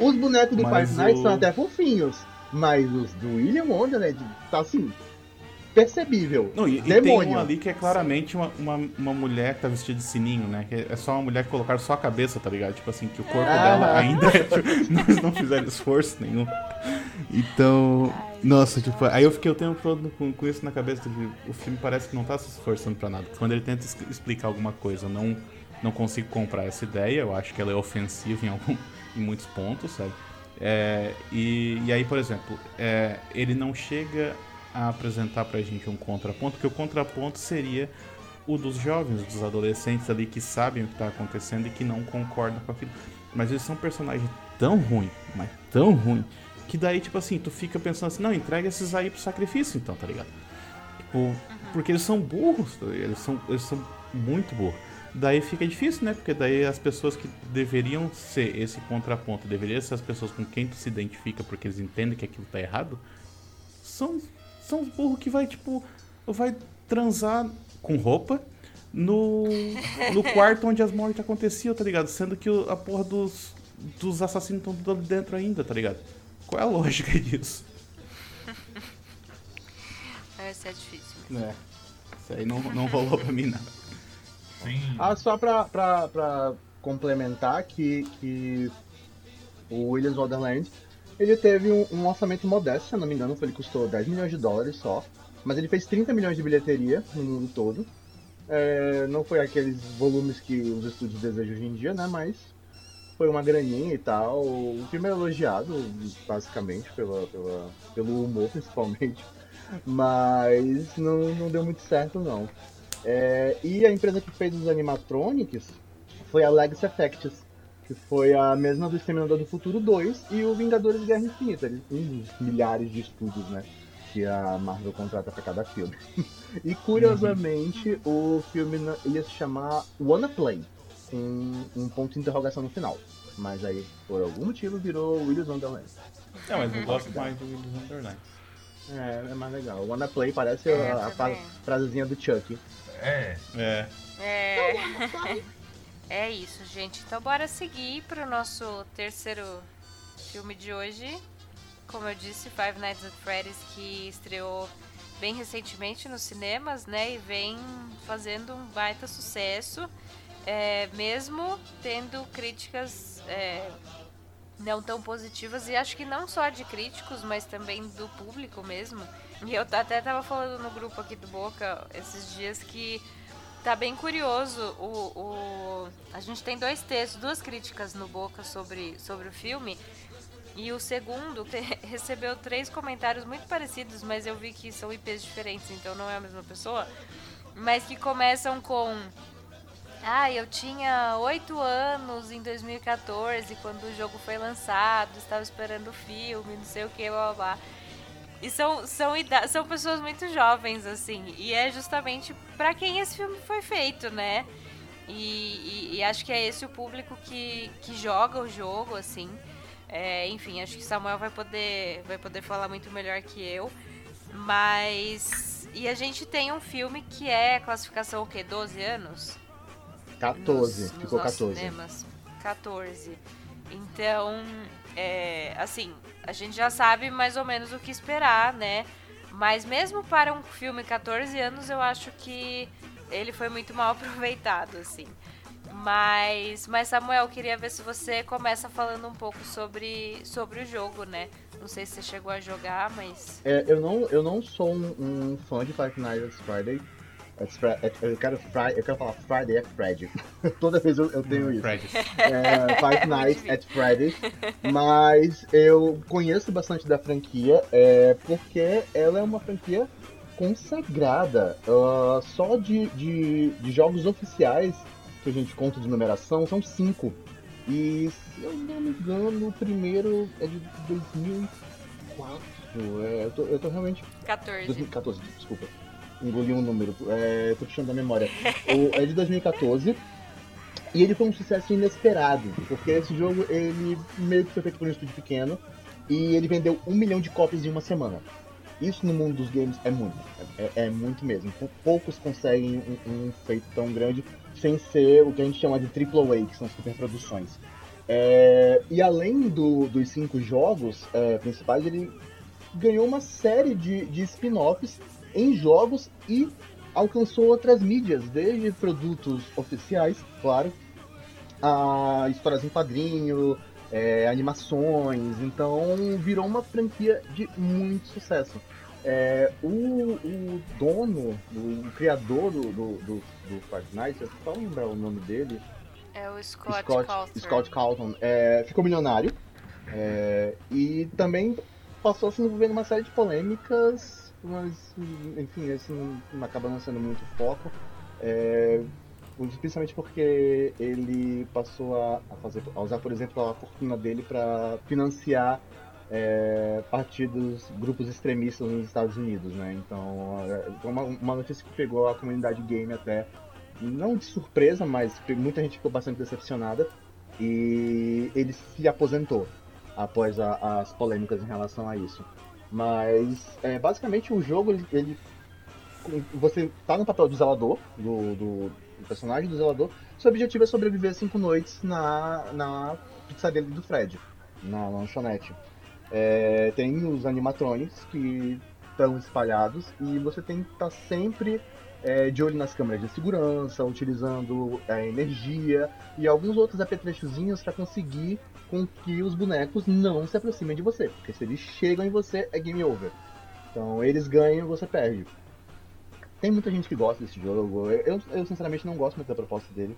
os bonecos do Five Nights o... são até fofinhos. Mas os do William Wonderland, tá assim, percebível. Não, e, e, tem um ali que é claramente uma, uma, uma, mulher que tá vestida de sininho, né? Que é só uma mulher que colocaram só a cabeça, tá ligado? Tipo assim, que o corpo ah. dela ainda é. Tipo, nós não fizeram esforço nenhum. Então. Nossa, tipo, aí eu fiquei o tempo todo com, com isso na cabeça. O filme parece que não tá se esforçando pra nada. Quando ele tenta explicar alguma coisa, eu não, não consigo comprar essa ideia. Eu acho que ela é ofensiva em, algum, em muitos pontos, sabe? É, e, e aí, por exemplo, é, ele não chega a apresentar pra gente um contraponto, que o contraponto seria o dos jovens, dos adolescentes ali que sabem o que está acontecendo e que não concordam com aquilo. Mas eles são personagens tão ruins, mas tão ruins, que daí, tipo assim, tu fica pensando assim, não, entrega esses aí pro sacrifício então, tá ligado? Tipo, uhum. porque eles são burros, tá eles são, eles são muito burros. Daí fica difícil, né? Porque daí as pessoas que deveriam ser esse contraponto, deveriam ser as pessoas com quem tu se identifica porque eles entendem que aquilo tá errado, são são os burros que vai, tipo, vai transar com roupa no, no quarto onde as mortes aconteciam, tá ligado? Sendo que a porra dos, dos assassinos estão ali dentro ainda, tá ligado? Qual é a lógica disso? Essa é difícil mesmo. É. Isso aí não, não rolou pra mim, não. Sim. Ah, só pra, pra, pra complementar que, que o Williams Wonderland ele teve um, um, orçamento modesto, se não me engano, ele custou 10 milhões de dólares só. Mas ele fez 30 milhões de bilheteria no mundo todo. É, não foi aqueles volumes que os estúdios desejam hoje em dia, né? Mas foi uma graninha e tal. O filme é elogiado, basicamente, pela, pela, pelo humor, principalmente. Mas não, não deu muito certo, não. É, e a empresa que fez os animatronics foi a Legacy Effects que foi a mesma do Exterminador do Futuro 2 e o Vingadores Guerra Infinita, um dos milhares de estúdios, né? Que a Marvel contrata para cada filme. e curiosamente, uhum. o filme ia se chamar Wanna Play, com um ponto de interrogação no final. Mas aí, por algum motivo, virou Willis Wonderland. Não, mas eu gosto mais do Willis Wonderland. É, é mais legal. Wanna Play parece é, a, a frasezinha do Chuck. É. É. É. É isso, gente. Então bora seguir para o nosso terceiro filme de hoje. Como eu disse, Five Nights at Freddy's, que estreou bem recentemente nos cinemas, né? E vem fazendo um baita sucesso, é, mesmo tendo críticas é, não tão positivas, e acho que não só de críticos, mas também do público mesmo. E eu até tava falando no grupo aqui do Boca esses dias que Tá bem curioso. O, o, a gente tem dois textos, duas críticas no Boca sobre, sobre o filme. E o segundo recebeu três comentários muito parecidos, mas eu vi que são IPs diferentes, então não é a mesma pessoa. Mas que começam com. Ah, eu tinha oito anos em 2014, quando o jogo foi lançado, estava esperando o filme, não sei o que, blá blá. E são, são, são pessoas muito jovens, assim. E é justamente para quem esse filme foi feito, né? E, e, e, acho que é esse o público que, que joga o jogo, assim. É, enfim, acho que Samuel vai poder, vai poder falar muito melhor que eu. Mas E a gente tem um filme que é classificação o quê? 12 anos? 14, nos, ficou nos 14. Cinemas. 14. Então, é, assim, a gente já sabe mais ou menos o que esperar, né? Mas mesmo para um filme 14 anos, eu acho que ele foi muito mal aproveitado, assim. Mas, mas Samuel, queria ver se você começa falando um pouco sobre, sobre o jogo, né? Não sei se você chegou a jogar, mas. É, eu, não, eu não sou um, um fã de Five Nights at Friday. Fri- at- eu, quero Friday, eu quero falar Friday at Freddy. Toda vez eu, eu tenho isso. Fred. É, Five Nights at Freddy. Mas eu conheço bastante da franquia é, porque ela é uma franquia consagrada. Ah, só de, de, de jogos oficiais que a gente conta de numeração são cinco. E se eu não me engano, o primeiro é de 2004. É, eu, tô, eu tô realmente 14. 2014, desculpa. Engoli um número. É, tô puxando da memória. O, é de 2014. E ele foi um sucesso inesperado, porque esse jogo ele meio que foi feito por um estúdio pequeno e ele vendeu um milhão de cópias em uma semana. Isso no mundo dos games é muito, é, é muito mesmo. Pou- Poucos conseguem um, um feito tão grande sem ser o que a gente chama de AAA, que são superproduções. É, e além do- dos cinco jogos é, principais, ele ganhou uma série de, de spin-offs em jogos e alcançou outras mídias, desde produtos oficiais, claro, a histórias em quadrinho, é, animações, então virou uma franquia de muito sucesso. É, o, o dono, o, o criador do, do, do, do Nights, eu só lembrar o nome dele, É o Scott, Scott, Calter. Scott Calton, é, ficou milionário é, e também passou a se envolver numa série de polêmicas, mas enfim, esse não, não acaba não sendo muito foco. É, principalmente porque ele passou a, a fazer, a usar, por exemplo, a fortuna dele para financiar é, partidos, grupos extremistas nos Estados Unidos, né? Então, é, uma, uma notícia que pegou a comunidade game até não de surpresa, mas muita gente ficou bastante decepcionada e ele se aposentou após a- as polêmicas em relação a isso. Mas é, basicamente o jogo ele, ele- você tá no papel do zelador do, do- do personagem do zelador. Seu objetivo é sobreviver cinco noites na na pizzaria do Fred, na lanchonete. É, tem os animatronics que estão espalhados e você tem que estar sempre é, de olho nas câmeras de segurança, utilizando é, energia e alguns outros apetrechozinhos para conseguir com que os bonecos não se aproximem de você, porque se eles chegam em você é game over. Então eles ganham e você perde. Tem muita gente que gosta desse jogo. Eu, eu sinceramente não gosto muito da proposta dele,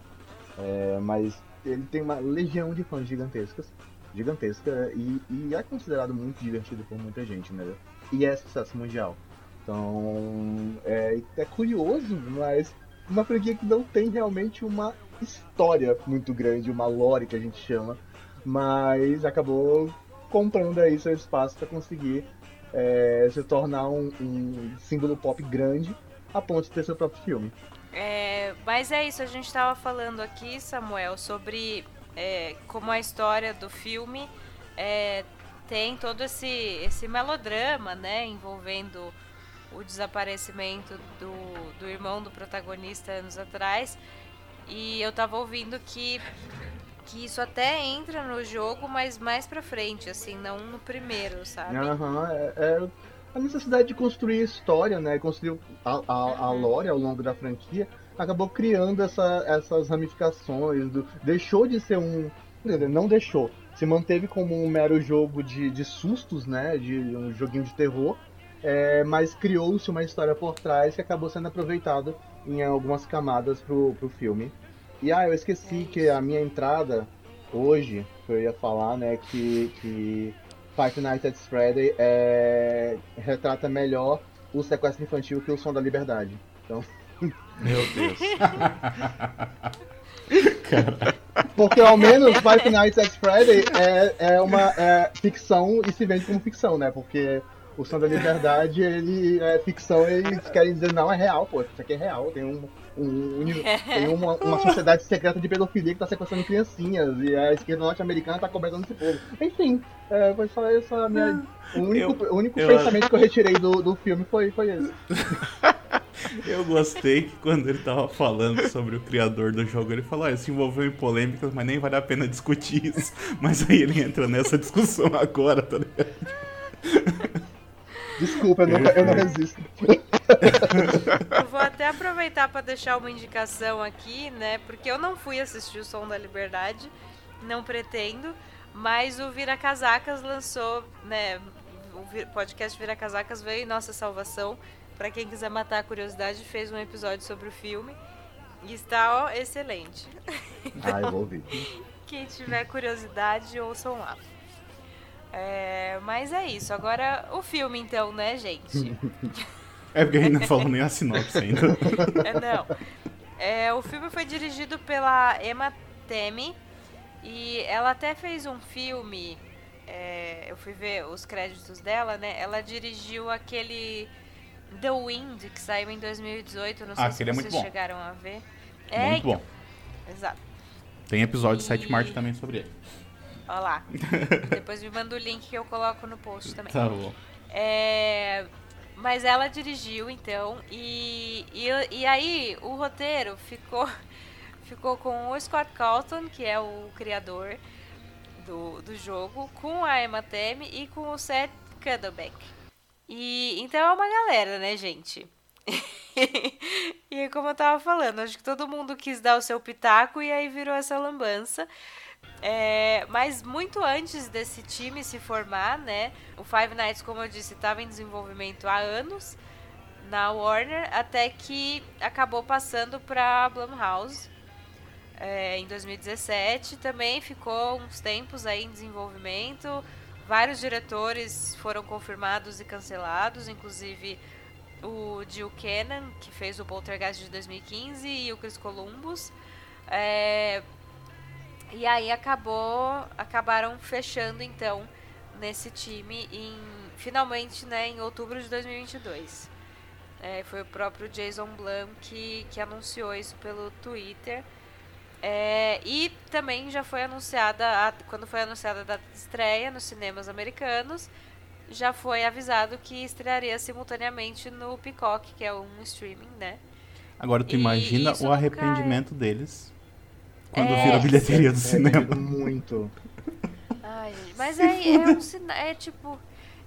é, mas ele tem uma legião de fãs gigantescas, gigantesca e, e é considerado muito divertido por muita gente, né? E é sucesso mundial. Então é, é curioso, mas uma franquia que não tem realmente uma história muito grande, uma lore que a gente chama, mas acabou comprando aí seu espaço para conseguir é, se tornar um, um símbolo pop grande a ponto de ter seu próprio filme. É, mas é isso, a gente estava falando aqui, Samuel, sobre é, como a história do filme é, tem todo esse, esse melodrama, né, envolvendo o desaparecimento do, do irmão do protagonista anos atrás. E eu tava ouvindo que, que isso até entra no jogo, mas mais pra frente, assim, não no primeiro, sabe? Aham, é, é a necessidade de construir história, né? Construir a, a, a lore ao longo da franquia, acabou criando essa, essas ramificações. Do, deixou de ser um. Não deixou. Se manteve como um mero jogo de, de sustos, né? De um joguinho de terror. É, mas criou-se uma história por trás que acabou sendo aproveitado em algumas camadas pro, pro filme. E ah, eu esqueci que a minha entrada hoje, que eu ia falar, né, que, que Five Nights at Freddy é, retrata melhor o sequestro infantil que o Som da Liberdade. Então, Meu Deus. porque ao menos Five Nights at Freddy é, é uma é ficção e se vende como ficção, né? Porque o Som da Liberdade, ele é ficção e eles querem dizer não, é real, pô, isso aqui é real, tem um, um, uni- tem uma, uma sociedade secreta de pedofilia que tá sequestrando criancinhas e a esquerda norte-americana tá cobertando esse povo. Enfim, é, foi só essa minha O único, Eu- o único eu pensamento que eu retirei do, do filme foi, foi esse. Eu gostei que quando ele tava falando sobre o criador do jogo, ele falou, ah, se envolveu em polêmicas, mas nem vale a pena discutir isso. Mas aí ele entra nessa discussão agora, tá ligado? Desculpa, eu não, eu não resisto. Eu vou até aproveitar para deixar uma indicação aqui, né? Porque eu não fui assistir o Som da Liberdade, não pretendo, mas o Vira Casacas lançou, né? O podcast Vira Casacas veio em nossa salvação. Para quem quiser matar a curiosidade, fez um episódio sobre o filme e está ó, excelente. Ah, eu vou ouvir. Quem tiver curiosidade, ouçam lá. É, mas é isso. Agora o filme, então, né, gente? É porque a gente não falou nem a sinopse ainda. É, não. É, o filme foi dirigido pela Emma Temi e ela até fez um filme. é, eu fui ver os créditos dela, né? Ela dirigiu aquele The Wind que saiu em 2018. Não sei Ah, se é vocês bom. chegaram a ver. É, Muito bom. então, Exato. Tem episódio 7 E- de Marte também sobre ele. Olha lá. Depois me manda o link que eu coloco no post também. Tá bom. É, mas ela dirigiu, então, e, e, e aí o roteiro ficou, ficou com o Scott Calton, que é o criador do, do jogo, com a Emma Temi e com o Seth Cuddleback. E então é uma galera, né, gente? e como eu tava falando, acho que todo mundo quis dar o seu pitaco e aí virou essa lambança. É, mas muito antes desse time se formar, né? O Five Nights, como eu disse, estava em desenvolvimento há anos na Warner, até que acabou passando para Blumhouse é, em 2017. Também ficou uns tempos aí em desenvolvimento. Vários diretores foram confirmados e cancelados, inclusive o Jill Cannon, que fez o Poltergeist de 2015, e o Chris Columbus. É, e aí acabou, acabaram fechando então nesse time em finalmente, né, em outubro de 2022. É, foi o próprio Jason Blum que, que anunciou isso pelo Twitter. É, e também já foi anunciada, a- quando foi anunciada a data de estreia nos cinemas americanos, já foi avisado que estrearia simultaneamente no Peacock, que é um streaming, né? Agora tu E imagina o nunca arrependimento deles quando É. vira a bilheteria do É, cinema. muito. Ai, mas é, é um sinal, é tipo,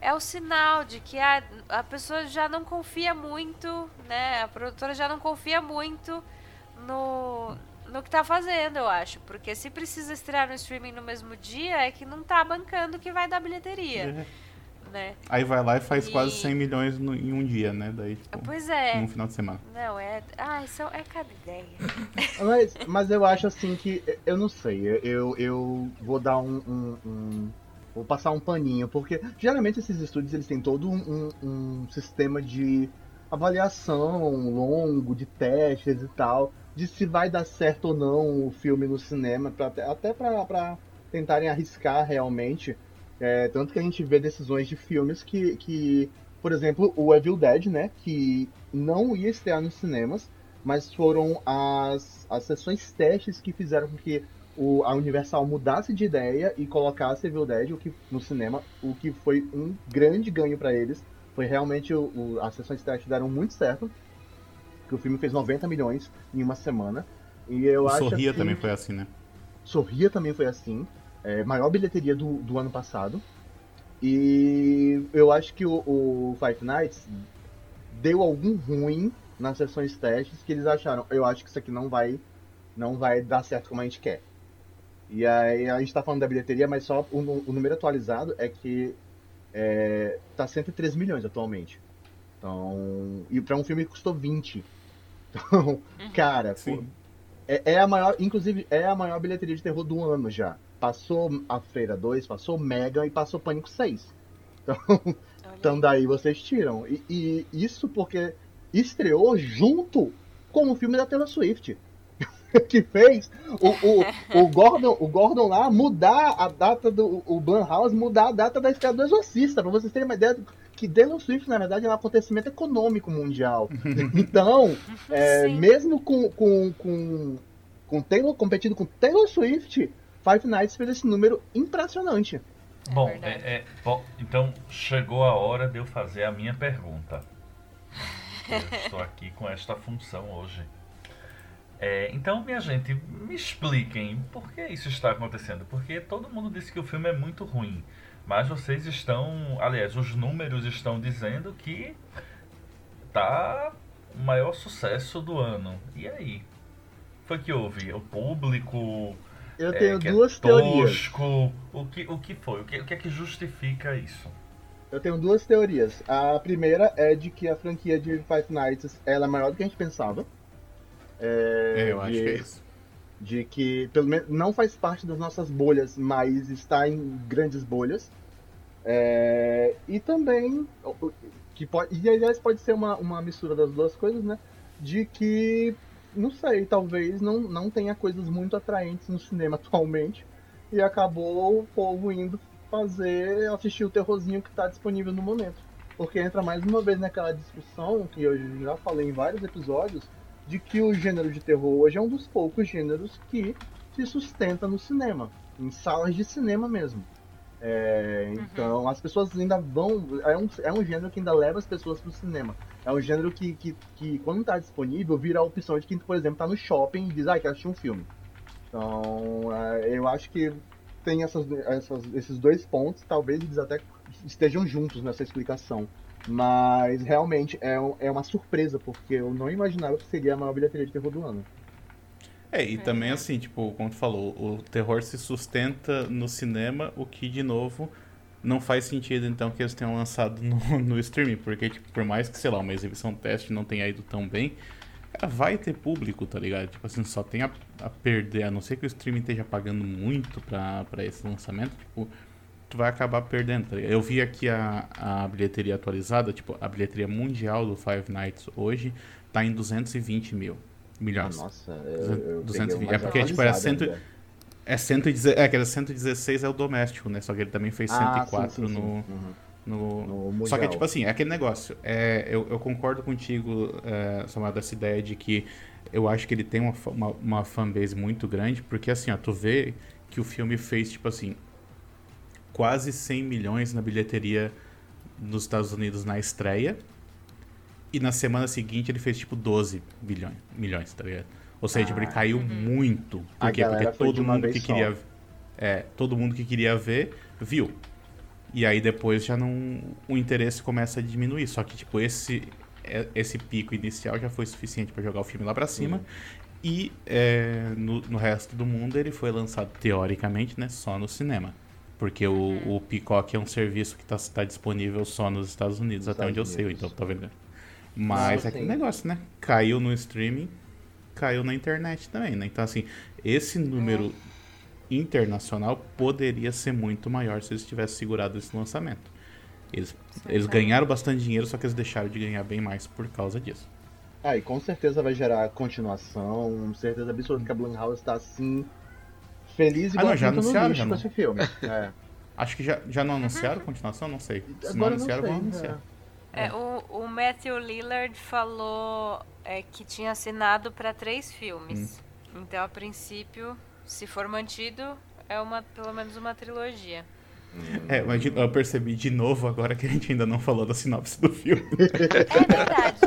é o sinal de que a, a pessoa já não confia muito, né? A produtora já não confia muito no, no que tá fazendo, eu acho. Porque se precisa estrear no streaming no mesmo dia, é que não tá bancando que vai dar bilheteria, É. né? Aí vai lá e faz E- quase 100 milhões no- em um dia, né? Daí, tipo, Pois em é. um final de semana. Não, é. Ai, são, é cada ideia. Mas, mas eu acho assim que. Eu não sei, eu, eu vou dar um. um- um- vou passar um paninho, porque geralmente esses estúdios eles têm todo um, um- um sistema de avaliação longo, de testes e tal, de se vai dar certo ou não o filme no cinema, pra, até- pra tentarem arriscar realmente. É, tanto que a gente vê decisões de filmes que, que, por exemplo, o Evil Dead, né, que não ia estrear nos cinemas, mas foram as, as sessões testes que fizeram com que o, a Universal mudasse de ideia e colocasse Evil Dead o que, no cinema, o que foi um grande ganho para eles. Foi realmente o, o- as sessões testes deram muito certo, que o filme fez 90 milhões em uma semana. E eu o acho Sorria assim, também foi assim, né? Sorria também foi assim. É, maior bilheteria do, do ano passado. E eu acho que o, o Five Nights deu algum ruim nas sessões testes que eles acharam. Eu acho que isso aqui não vai, não vai dar certo como a gente quer. E aí a gente tá falando da bilheteria, mas só o, o número atualizado é que é, tá 103 milhões atualmente. Então, e para um filme que custou 20. Então, cara, Sim. é, é a maior, inclusive, é a maior bilheteria de terror do ano já. Passou a Feira 2, passou Mega e passou Pânico 6. Então, Olha então aí. daí vocês tiram. E, e isso porque estreou junto com o filme da Taylor Swift. que fez o, o, o, Gordon, o Gordon lá mudar a data do. O Blumhouse mudar a data da estreia do Exorcista, pra vocês terem uma ideia do- que Taylor Swift, na verdade, é um acontecimento econômico mundial. Então, é, mesmo com, com, com, com Taylor competindo com Taylor Swift, Five Nights fez esse número impressionante. Bom, verdade. é- é- bom, então chegou a hora de eu fazer a minha pergunta. Eu estou aqui com esta função hoje. É, então, minha gente, me expliquem por que isso está acontecendo. Porque todo mundo disse que o filme é muito ruim. Mas vocês estão. Aliás, os números estão dizendo que tá o maior sucesso do ano. E aí? Foi que houve? O público. Eu é, tenho é duas teorias. tosco? O que, o que foi? O que, o que é que justifica isso? Eu tenho duas teorias. A primeira é de que a franquia de Five Nights ela é maior do que a gente pensava. É, É, eu acho de, que é isso. de que pelo menos não faz parte das nossas bolhas, mas está em grandes bolhas. É, e também que pode, e aliás pode ser uma, uma mistura das duas coisas, né? De que não sei, talvez não, não tenha coisas muito atraentes no cinema atualmente e acabou o povo indo fazer assistir o terrorzinho que está disponível no momento. Porque entra mais uma vez naquela discussão que eu já falei em vários episódios de que o gênero de terror hoje é um dos poucos gêneros que se sustenta no cinema, em salas de cinema mesmo. É, então as pessoas ainda vão. É um, é um gênero que ainda leva as pessoas pro cinema. É um gênero que, que, que quando tá disponível, vira a opção de quem, por exemplo, tá no shopping e diz, ah, quero assistir um filme. Então, é, eu acho que tem essas, essas- esses dois pontos, talvez eles até estejam juntos nessa explicação. Mas realmente é, é uma surpresa, porque eu não imaginava que seria a maior bilheteria de terror do ano. É, e também assim, tipo, como tu falou, o terror se sustenta no cinema, o que, de novo, não faz sentido, então, que eles tenham lançado no, no streaming, porque, tipo, por mais que, sei lá, uma exibição teste não tenha ido tão bem, cara, vai ter público, tá ligado? Tipo assim, só tem a, a perder, a não ser que o streaming esteja pagando muito pra, pra esse lançamento, tipo, tu vai acabar perdendo, tá ligado? Eu vi aqui a, a bilheteria atualizada, tipo, a bilheteria mundial do Five Nights hoje tá em 220 mil milhões. Nossa, eu, eu 220, peguei uma é porque, tipo, era atualizada cento- ainda. É, 110, é, que era 116 é o doméstico, né? Só que ele também fez Ah, 104 sim, sim, sim. no, Uhum. no... No Só que, tipo assim, é aquele negócio. É, eu, eu concordo contigo, é, Samuel, dessa ideia de que eu acho que ele tem uma, uma, uma fanbase muito grande, porque assim, ó, tu vê que o filme fez, tipo assim, quase 100 milhões na bilheteria nos Estados Unidos na estreia, e na semana seguinte ele fez, tipo, 12 bilhões, milhões, tá ligado? Ou seja, tipo, ele Ah. caiu muito. A Por quê? Porque todo mundo que só. queria é, todo mundo que queria ver, viu. E aí depois já não. O interesse começa a diminuir. Só que, tipo, esse, é- esse pico inicial já foi suficiente pra jogar o filme lá pra cima. E é, no, no resto do mundo ele foi lançado, teoricamente, né, só no cinema. Porque o, o Peacock é um serviço que tá, tá disponível só nos Estados Unidos, Nos até onde eu Estados sei, Unidos. então tá vendo. Mas Não, é aquele negócio, né? Caiu no streaming, caiu na internet também, né? Então, assim, esse número internacional poderia ser muito maior se eles tivessem segurado esse lançamento. Eles, eles ganharam bastante dinheiro, só que eles deixaram de ganhar bem mais por causa disso. Ah, e com certeza vai gerar continuação, certeza absoluta que a Blumhouse tá assim, feliz Ah, igual não, já anunciaram, já com não? esse filme. É. Acho que já, já não anunciaram continuação? Não sei. Se não Agora eu anunciaram, vão sei, anunciar. É, o, o Matthew Lillard falou é, que tinha assinado para três filmes. Hum. Então, a princípio, se for mantido, é uma pelo menos uma trilogia. É, mas eu percebi de novo agora que a gente ainda não falou da sinopse do filme. É verdade.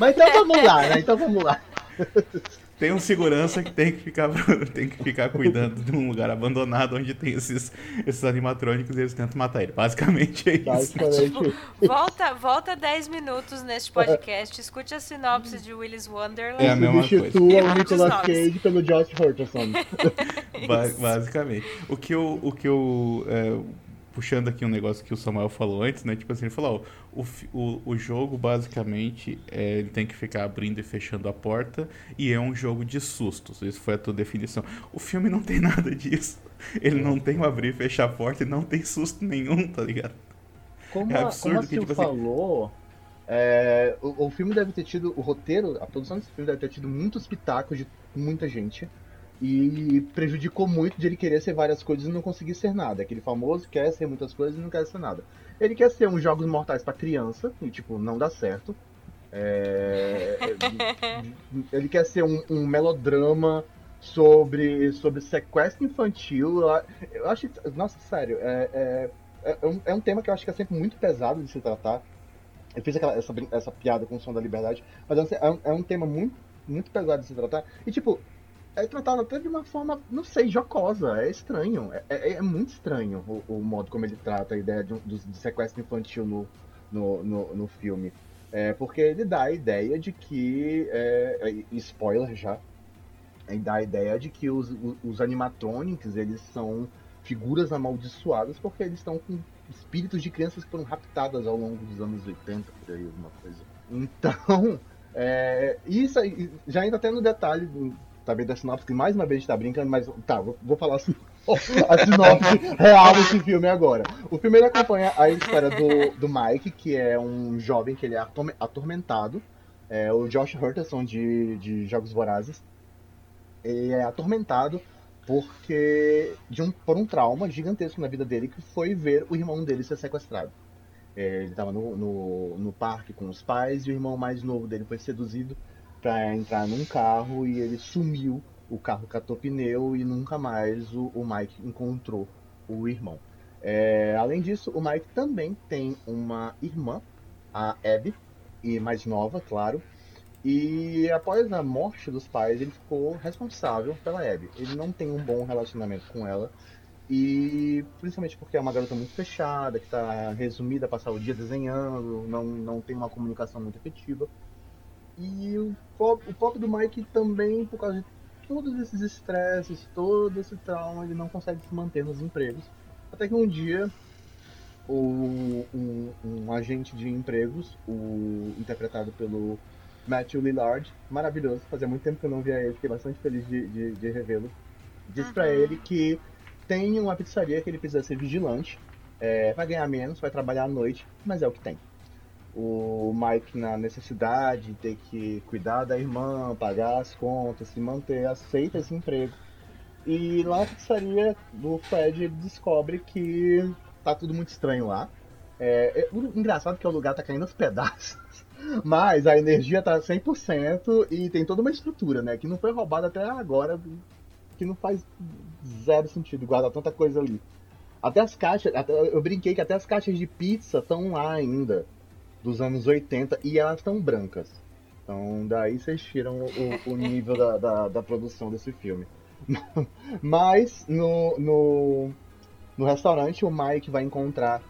Mas então vamos lá, né? Então vamos lá. Tem um segurança que tem que ficar, tem que ficar cuidando de um lugar abandonado onde tem esses, esses animatrônicos e eles tentam matar ele. Basicamente é isso. Basicamente. Volta, volta 10 minutos neste podcast, escute a sinopse de Willis Wonderland. É a mesma coisa. Substitua o Nicolas. Cage pelo Josh Hutcherson. Ba- basicamente. O que eu. O que eu é, puxando aqui um negócio que o Samuel falou antes, né? Tipo assim, ele falou, ó, o, o, o jogo basicamente é, ele tem que ficar abrindo e fechando a porta e é um jogo de sustos. Isso foi a tua definição. O filme não tem nada disso. Ele não tem o abrir e fechar a porta e não tem susto nenhum, tá ligado? Como, É absurdo como que, tipo assim- falou, é, o, o filme deve ter tido, o roteiro, a produção desse filme deve ter tido muitos pitacos de muita gente. E prejudicou muito de ele querer ser várias coisas e não conseguir ser nada. Aquele famoso quer ser muitas coisas e não quer ser nada. Ele quer ser uns jogos mortais pra criança, e tipo, não dá certo. É, ele quer ser um, um melodrama sobre, sobre sequestro infantil. Eu acho. Nossa, sério, é, é, é, é, um, é um tema que eu acho que é sempre muito pesado de se tratar. Eu fiz aquela, essa, essa piada com o som da liberdade, mas é um, é um tema muito, muito pesado de se tratar. E, tipo, é tratado até de uma forma, não sei, jocosa. É estranho. É, é, é muito estranho o, o, modo como ele trata a ideia de, de, de sequestro infantil no, no, no, no filme. É, porque ele dá a ideia de que. É, é spoiler já. Ele dá a ideia de que os, os animatronics eles são figuras amaldiçoadas porque eles estão com espíritos de crianças que foram raptadas ao longo dos anos 80, por aí, alguma coisa. Então, é, isso aí, já ainda até no detalhe do, também da sinopse, que mais uma vez a gente tá brincando, mas tá, vou, vou falar assim, a sinopse real desse filme agora. O filme ele acompanha a história do, do Mike, que é um jovem que ele é atormentado. É, o Josh Hurterson de, de Jogos Vorazes. Ele é atormentado porque de um, por um trauma gigantesco na vida dele que foi ver o irmão dele ser sequestrado. É, ele estava no, no, no, parque com os pais e o irmão mais novo dele foi seduzido para entrar num carro e ele sumiu. O carro catou pneu e nunca mais o, o Mike encontrou o irmão. É, além disso, o Mike também tem uma irmã, a Abby, e mais nova, claro, e após a morte dos pais, ele ficou responsável pela Abby. Ele não tem um bom relacionamento com ela. E principalmente porque é uma garota muito fechada, que está resumida a passar o dia desenhando, não, não tem uma comunicação muito efetiva. E o pop, o pop do Mike também, por causa de todos esses estresses, todo esse trauma, ele não consegue se manter nos empregos. Até que um dia, o, um, um agente de empregos, o interpretado pelo Matthew Lillard, maravilhoso. Fazia muito tempo que eu não via ele, fiquei bastante feliz de, de, de revê-lo. Diz uhum. para ele que tem uma pizzaria que ele precisa ser vigilante, é, vai ganhar menos, vai trabalhar à noite, mas é o que tem. O Mike na necessidade de ter que cuidar da irmã, pagar as contas, se manter, aceita esse emprego. E lá na pizzaria do Fred ele descobre que tá tudo muito estranho lá. É, é, engraçado é que o lugar tá caindo aos pedaços. Mas a energia tá 100% e tem toda uma estrutura, né? Que não foi roubada até agora, que não faz zero sentido guardar tanta coisa ali. Até as caixas, até, eu brinquei que até as caixas de pizza estão lá ainda, dos anos 80, e elas estão brancas. Então daí vocês tiram o, o nível da, da, da, produção desse filme. Mas no, no, no restaurante o Mike vai encontrar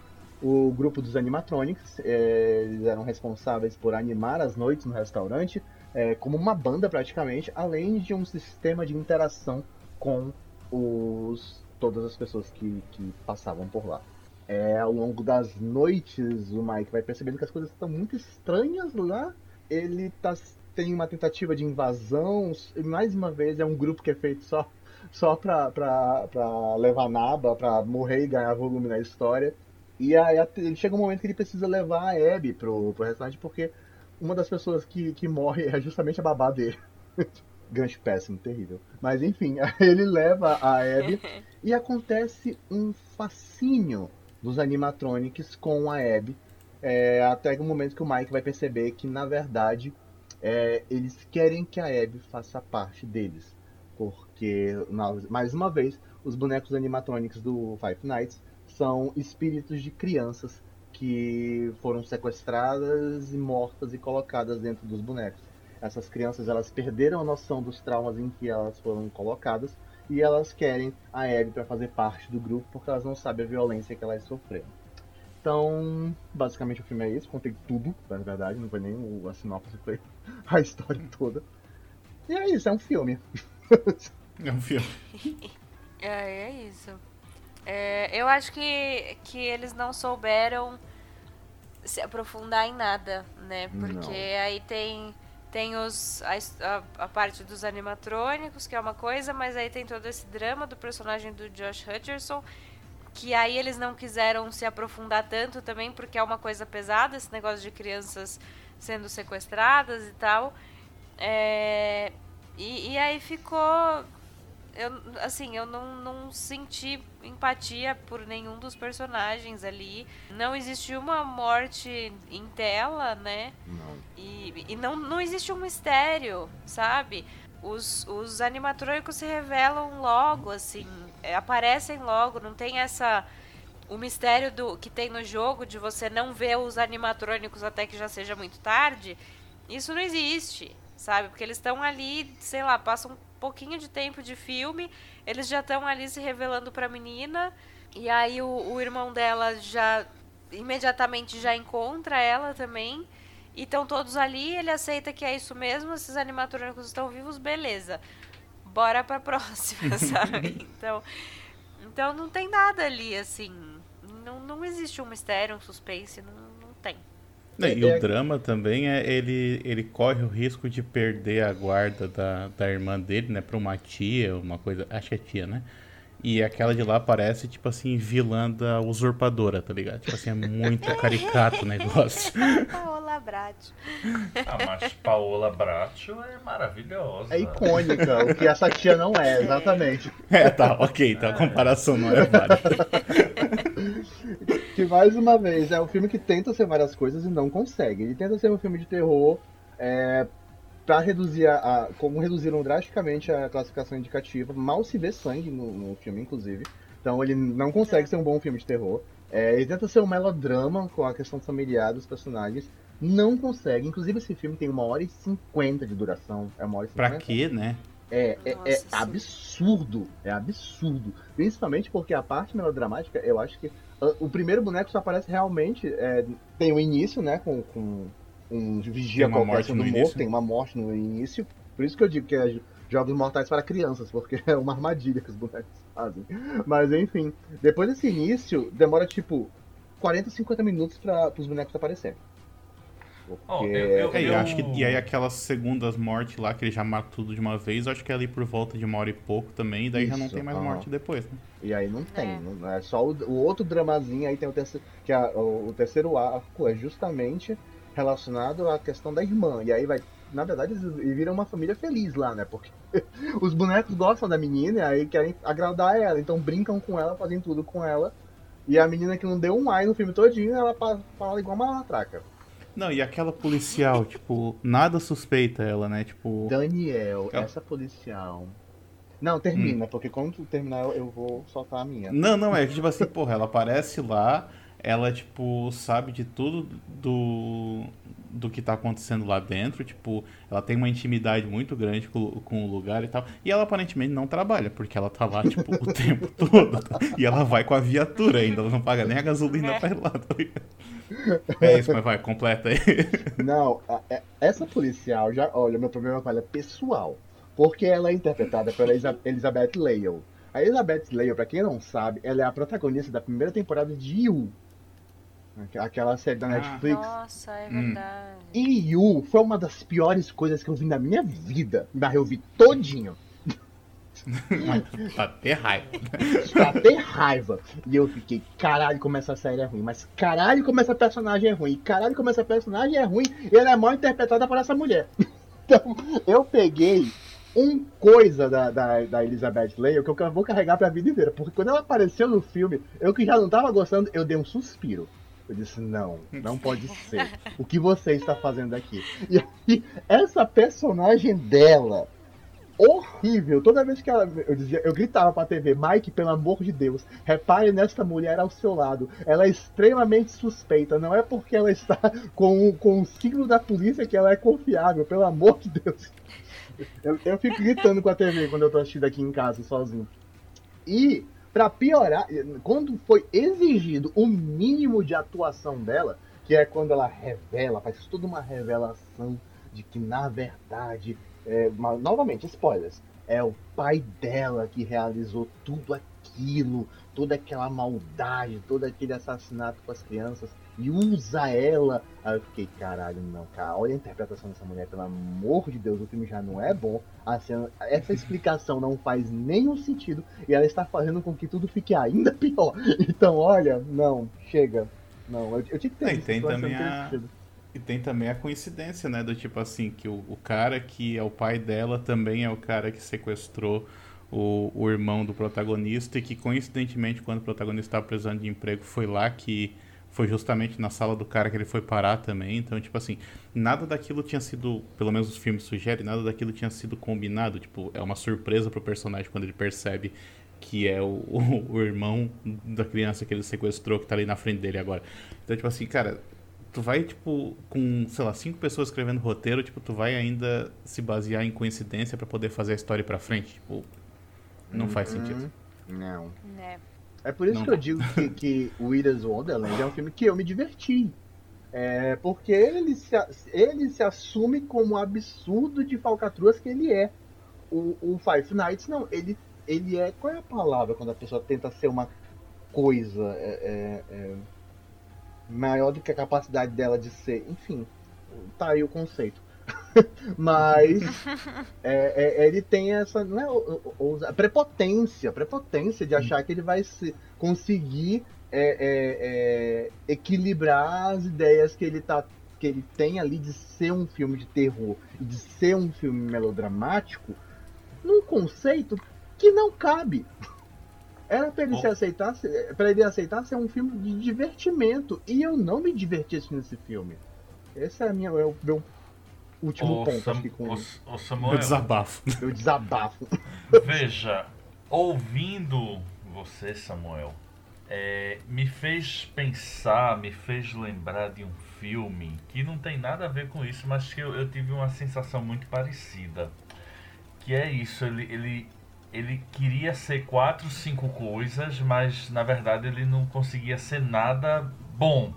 o grupo dos animatronics. É, eles eram responsáveis por animar as noites no restaurante, é, como uma banda praticamente, além de um sistema de interação com os, todas as pessoas que, que passavam por lá. É, ao longo das noites, o Mike vai percebendo que as coisas estão muito estranhas lá. Ele tá, tem uma tentativa de invasão, e mais uma vez é um grupo que é feito só, só pra, pra, pra levar naba, pra morrer e ganhar volume na história. E aí chega um momento que ele precisa levar a Abby pro, pro restaurante, porque uma das pessoas que, que morre é justamente a babá dele. Gancho péssimo, terrível. Mas enfim, ele leva a Abby e acontece um fascínio dos animatronics com a Abby. É, até o momento que o Mike vai perceber que, na verdade, é, eles querem que a Abby faça parte deles. Porque, mais uma vez, os bonecos animatronics do Five Nights são espíritos de crianças que foram sequestradas e mortas e colocadas dentro dos bonecos. Essas crianças elas perderam a noção dos traumas em que elas foram colocadas e elas querem a Abby para fazer parte do grupo porque elas não sabem a violência que elas sofreram. Então, basicamente o filme é isso, contei tudo, na verdade, não foi nem o, a sinopse, foi a história toda. E é isso, é um filme. É um filme. é, é isso. É, eu acho que, que eles não souberam se aprofundar em nada, né? Porque não. aí tem, tem os, a, a, parte dos animatrônicos, que é uma coisa, mas aí tem todo esse drama do personagem do Josh Hutcherson, que aí eles não quiseram se aprofundar tanto também, porque é uma coisa pesada, esse negócio de crianças sendo sequestradas e tal. É, e, e aí ficou eu, assim, eu não, não senti empatia por nenhum dos personagens ali. Não existe uma morte em tela, né? Não. E, e não, não existe um mistério, sabe? Os, os animatrônicos se revelam logo, assim, é, aparecem logo, não tem essa o mistério do que tem no jogo de você não ver os animatrônicos até que já seja muito tarde, isso não existe, sabe? Porque eles estão ali, sei lá, passam um pouquinho de tempo de filme, eles já estão ali se revelando pra menina, e aí o, o irmão dela já imediatamente já encontra ela também. E estão todos ali, ele aceita que é isso mesmo, esses animatrônicos estão vivos, beleza. Bora pra próxima, sabe? Então, então não tem nada ali, assim. Não, não existe um mistério, um suspense, não, não tem. E o drama também é ele, ele corre o risco de perder a guarda da, da irmã dele, né, pra uma tia, uma coisa. Acho que é tia, né? E aquela de lá parece, tipo assim, vilã da usurpadora, tá ligado? Tipo assim, é muito caricato o negócio. Paola Bracho. Ah, mas Paola Bracho é maravilhosa. É icônica, o que essa tia não é, exatamente. É, tá, ok, então a comparação não é válida. que mais uma vez é um filme que tenta ser várias coisas e não consegue. Ele tenta ser um filme de terror é, para reduzir a, a, como reduziram drasticamente a classificação indicativa, mal se vê sangue no, no filme, inclusive. Então ele não consegue ser um bom filme de terror. É, ele tenta ser um melodrama com a questão familiar dos personagens. Não consegue. Inclusive esse filme tem uma hora e cinquenta de duração. É uma hora e cinquenta. Pra quê, né? É, é, é absurdo. É absurdo. Principalmente porque a parte melodramática, eu acho que. O primeiro boneco só aparece realmente. É, tem o início, né? Com, com um vigia qualquer sendo morto, tem uma morte no início. Por isso que eu digo que é jogos mortais para crianças, porque é uma armadilha que os bonecos fazem. Mas enfim, depois desse início, demora tipo 40, 50 minutos para os bonecos aparecerem. Porque... Oh, eu, eu, é, eu... acho que e aí aquelas segundas mortes lá que ele já mata tudo de uma vez, acho que é ali por volta de uma hora e pouco também, e daí Isso, já não tem mais morte depois, né? E aí não tem, é, não é só o, o, outro dramazinho aí tem o terceiro, que é, o, o terceiro arco é justamente relacionado à questão da irmã. E aí vai. Na verdade, eles viram uma família feliz lá, né? Porque os bonecos gostam da menina e aí querem agradar ela. Então brincam com ela, fazem tudo com ela. E a menina que não deu um ai no filme todinho, ela fala igual uma matraca. Não, e aquela policial, tipo, nada suspeita ela, né? Tipo. Daniel, essa policial. Não, termina, hum. porque quando terminar eu vou soltar a minha. Não, não, é que tipo assim, porra, ela aparece lá, ela, tipo, sabe de tudo do, do que tá acontecendo lá dentro. Tipo, ela tem uma intimidade muito grande com, com o lugar e tal. E ela aparentemente não trabalha, porque ela tá lá, tipo, o tempo todo. E ela vai com a viatura ainda, ela não paga nem a gasolina é. pra ir lá. Tá é isso, mas vai, completa aí. Não, a, a, é, essa policial já. Olha, meu problema com ela é pessoal. Porque ela é interpretada pela Elizabeth Lale. A Elizabeth Lale, pra quem não sabe, ela é a protagonista da primeira temporada de You, Aquela série da ah. Netflix. Nossa, é hum. verdade. Hum. E Yu foi uma das piores coisas que eu vi na minha vida. Mas eu vi todinho. Pra ter raiva. pra ter raiva. E eu fiquei, caralho, como essa série é ruim. Mas caralho, como essa personagem é ruim. Caralho, como essa personagem é ruim. E ela é mal interpretada por essa mulher. Então, eu peguei um coisa da, da, da Elizabeth Lane que eu vou carregar pra vida inteira. Porque quando ela apareceu no filme, eu que já não tava gostando, eu dei um suspiro. Eu disse, não, não pode ser. O que você está fazendo aqui? E aí, essa personagem dela, horrível. Toda vez que ela. Eu dizia, eu gritava pra TV, Mike, pelo amor de Deus, repare nesta mulher ao seu lado. Ela é extremamente suspeita. Não é porque ela está com, com o signo da polícia que ela é confiável, pelo amor de Deus. Eu, eu fico gritando com a TV quando eu tô assistindo aqui em casa sozinho. E para piorar, quando foi exigido o mínimo de atuação dela, que é quando ela revela, faz toda uma revelação de que na verdade, é, novamente, spoilers, é o pai dela que realizou tudo aquilo, toda aquela maldade, todo aquele assassinato com as crianças e usa ela. Aí eu fiquei, caralho, não, cara, olha a interpretação dessa mulher, pelo amor de Deus, o filme já não é bom. Cena, essa explicação não faz nenhum sentido e ela está fazendo com que tudo fique ainda pior. Então, olha, não, chega. Não, eu, eu tinha que ter e tem também a... E tem também a coincidência, né? Do tipo assim, que o, o cara que é o pai dela também é o cara que sequestrou o, o irmão do protagonista e que coincidentemente quando o protagonista estava precisando de emprego foi lá que foi justamente na sala do cara que ele foi parar também. Então, tipo assim, nada daquilo tinha sido, pelo menos os filmes sugerem, nada daquilo tinha sido combinado. Tipo, é uma surpresa pro personagem quando ele percebe que é o, o, o irmão da criança que ele sequestrou, que tá ali na frente dele agora. Então, tipo assim, cara, tu vai, tipo, com, sei lá, cinco pessoas escrevendo roteiro, tipo, tu vai ainda se basear em coincidência para poder fazer a história pra frente. Tipo, não faz sentido. Não. Né? É por isso Não que eu digo que, que o Willis Wonderland é um filme que eu me diverti. É porque ele se, ele se assume como o absurdo de falcatruas que ele é. O, o Five Nights, não, ele, ele é. Qual é a palavra quando a pessoa tenta ser uma coisa é, é, é, maior do que a capacidade dela de ser? Enfim, tá aí o conceito. Mas é, é, ele tem essa é, o- a prepotência, a prepotência de achar que ele vai se, conseguir é, é, é, equilibrar as ideias que ele tá que ele tem ali de ser um filme de terror e de ser um filme melodramático num conceito que não cabe. Era pra ele se aceitar, para ele aceitar ser um filme de divertimento e eu não me diverti assistindo esse filme. Esse é, a minha, é o meu último O, ponto Sam, aqui com o, o Meu Samuel, desabafo. meu desabafo. veja, ouvindo você, Samuel, é, me fez pensar, me fez lembrar de um filme que não tem nada a ver com isso, mas que eu, eu tive uma sensação muito parecida. Que é isso, ele, ele, ele queria ser quatro, cinco coisas, mas na verdade ele não conseguia ser nada bom.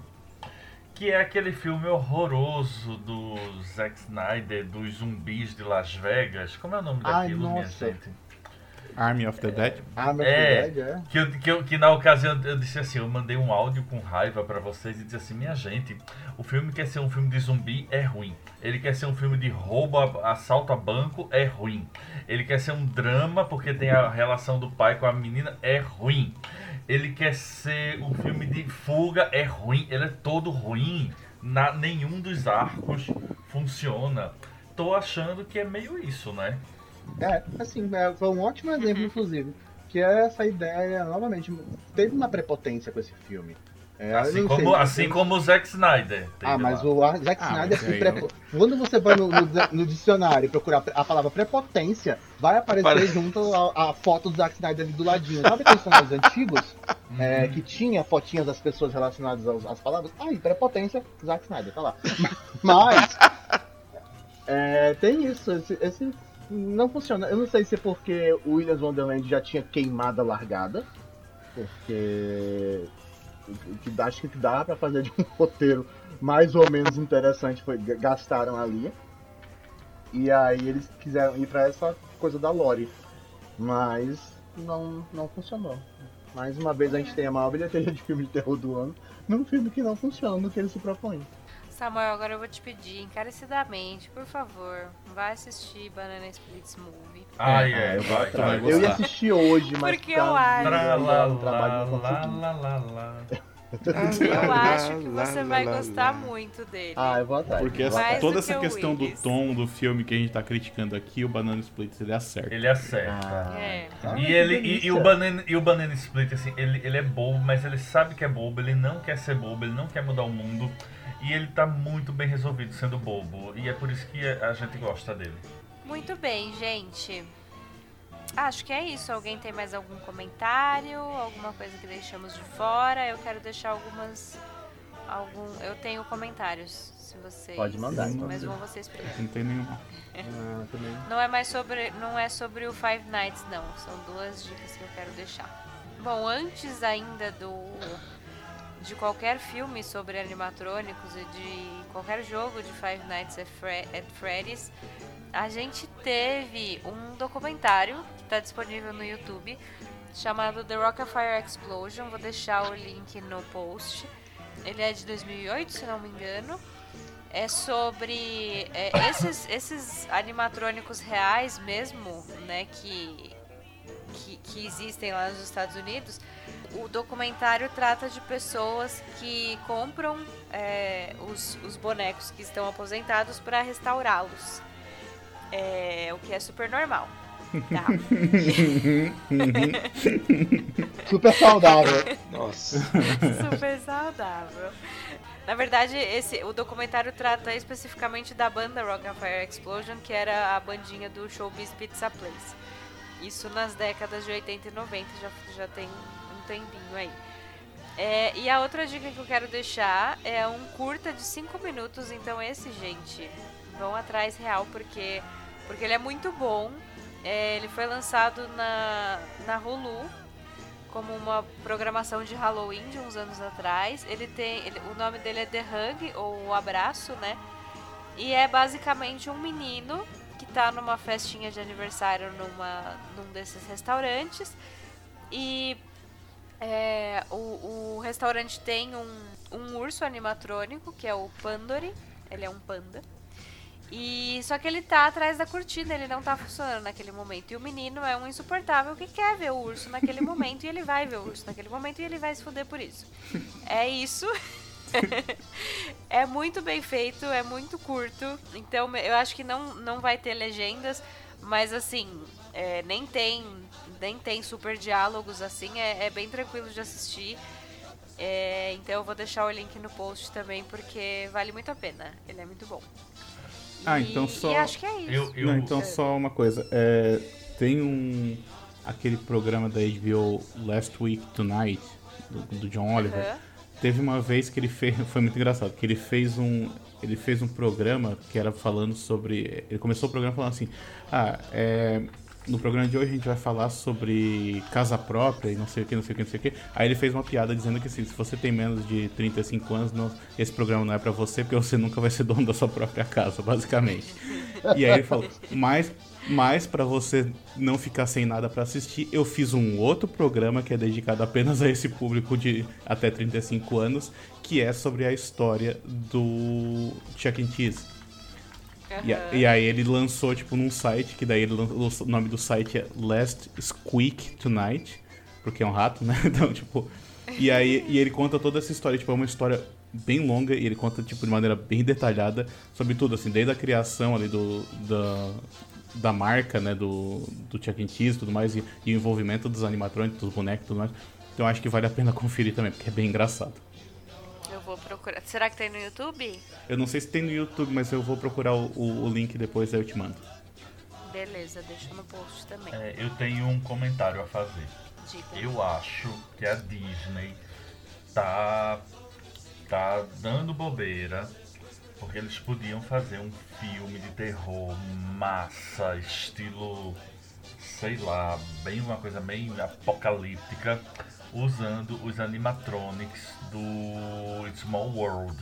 Que é aquele filme horroroso do Zack Snyder, dos zumbis de Las Vegas. Como é o nome Ai, daquilo, minha nossa. gente? Army of the Dead. Ah, meu É. verdade, é. Que, eu, que, eu- que na ocasião eu disse assim, eu mandei um áudio com raiva pra vocês e disse assim, minha gente, o filme quer ser um filme de zumbi, é ruim. Ele quer ser um filme de roubo, assalto a banco, é ruim. Ele quer ser um drama porque tem a relação do pai com a menina, é ruim. Ele quer ser um filme de fuga, é ruim. Ele é todo ruim. Na, nenhum dos arcos funciona. Tô achando que é meio isso, né? É, assim, é, foi um ótimo exemplo, inclusive. Que é essa ideia, novamente, teve uma prepotência com esse filme. É, eu Assim não como, sei, assim como o Zack Snyder. Ah, mas lá. o Zack Ah, Snyder se aí prepo... Quando você vai no, no- no dicionário e procurar a palavra prepotência, vai aparecer Pare- junto a, a foto do Zack Snyder ali do ladinho. Sabe aqueles dicionários antigos? Uhum. é, que tinha fotinhas das pessoas relacionadas aos- às palavras? Aí, prepotência, Zack Snyder, tá lá. Mas. é, tem isso, esse, esse não funciona. Eu não sei se é porque o Williams Wonderland já tinha queimado a largada. Porque que acho que dá pra fazer de um roteiro mais ou menos interessante foi gastaram ali. E aí eles quiseram ir pra essa coisa da Lore. Mas não, não funcionou. Mais uma vez a gente tem a maior bilheteria de filme de terror do ano num filme que não funciona no que ele se propõe. Samuel, agora eu vou te pedir encarecidamente, por favor, vai assistir Banana Splits Movie. Ai, É, é, eu vai vai. Eu ia assistir hoje, mas Porque tá eu acho. lá, um trabalho lá, lá, lá, lá, lá. Eu acho que você vai gostar muito dele. Ah, eu vou atrás. Porque vou essa- atrás. toda essa questão do tom do filme que a gente tá criticando aqui, o Banana Split ele acerta. Ele acerta. Ah, É. ah, E, ele, e, e o banana, e o Banana Split, assim, ele, ele é bobo, mas ele sabe que é bobo, ele não quer ser bobo, ele não quer mudar o mundo. E ele tá muito bem resolvido sendo bobo. E é por isso que a gente gosta dele. Muito bem, gente. Acho que é isso. Alguém tem mais algum comentário? Alguma coisa que deixamos de fora? Eu quero deixar algumas. Algum, eu tenho comentários, se vocês. Pode mandar, então. Mas vão vocês primeiro. Não tem nenhuma. Ah. Não é mais sobre, não é sobre o Five Nights, não. São duas dicas que eu quero deixar. Bom, antes ainda do de qualquer filme sobre animatrônicos e de qualquer jogo de Five Nights at, Fre at Freddy's, a gente teve um documentário que está disponível no YouTube chamado The Rockafire Explosion. Vou deixar o link no post. Ele é de 2008, se não me engano é sobre é, esses, esses animatrônicos reais mesmo, né, que, que, que existem lá nos Estados Unidos. O documentário trata de pessoas que compram é, os, os bonecos que estão aposentados para restaurá-los. É, o que é super normal. Tá? Super saudável. Nossa. Super saudável. Na verdade, esse, o documentário trata especificamente da banda Rock and Fire Explosion, que era a bandinha do Showbiz Pizza Place. Isso nas décadas de 80 e 90 já, já tem tempinho aí. É, e a outra dica que eu quero deixar é um curta de 5 minutos. Então, esse, gente, vão atrás real, porque, porque ele é muito bom. É, ele foi lançado na, na Hulu como uma programação de Halloween de uns anos atrás. Ele tem. Ele, o nome dele é The Hug, ou O Abraço, né? E é basicamente um menino que tá numa festinha de aniversário numa, num desses restaurantes. E é, o, o restaurante tem um, um urso animatrônico, que é o Pandori. Ele é um panda. E só que ele tá atrás da cortina, ele não tá funcionando naquele momento. E o menino é um insuportável que quer ver o urso naquele momento e ele vai ver o urso naquele momento e ele vai se fuder por isso. É isso. é muito bem feito, é muito curto. Então eu acho que não, não vai ter legendas, mas assim, é, nem tem nem tem super diálogos assim, é, é bem tranquilo de assistir. É, então eu vou deixar o link no post também porque vale muito a pena. Ele é muito bom. Ah, então só. E acho que é isso. Eu, eu, Não, então só uma coisa. É, tem um. aquele programa da HBO Last Week Tonight, do, do John Oliver. Teve uma vez que ele fez. Foi muito engraçado, que ele fez um. Ele fez um programa que era falando sobre. Ele começou o programa falando assim. Ah, é. No programa de hoje a gente vai falar sobre casa própria e não sei o que, não sei o que, não sei o que. Aí ele fez uma piada dizendo que assim, se você tem menos de 35 anos, não, esse programa não é pra você, porque você nunca vai ser dono da sua própria casa, basicamente. E aí ele falou, mas, mas para você não ficar sem nada pra assistir, eu fiz um outro programa que é dedicado apenas a esse público de até 35 anos, que é sobre a história do Chuck E. Cheese. E, e aí ele lançou, tipo, num site, que daí ele lançou, o nome do site é Last Squeak Tonight, porque é um rato, né? Então, tipo. E aí e ele conta toda essa história, tipo, é uma história bem longa e ele conta, tipo, de maneira bem detalhada sobre tudo, assim, desde a criação ali do. Da, da marca, né, do, do Chuck E. Cheese e tudo mais, e, e o envolvimento dos animatrônicos, dos bonecos e tudo mais. Então acho que vale a pena conferir também, porque é bem engraçado. Eu vou procurar. Será que tem no YouTube? Eu não sei se tem no YouTube, mas eu vou procurar o, o, o link depois, aí eu te mando. Beleza, deixa no post também. é, eu tenho um comentário a fazer. Diga. Eu acho que a Disney tá tá dando bobeira porque eles podiam fazer um filme de terror massa, estilo sei lá, bem uma coisa bem apocalíptica, usando os animatronics do Small World.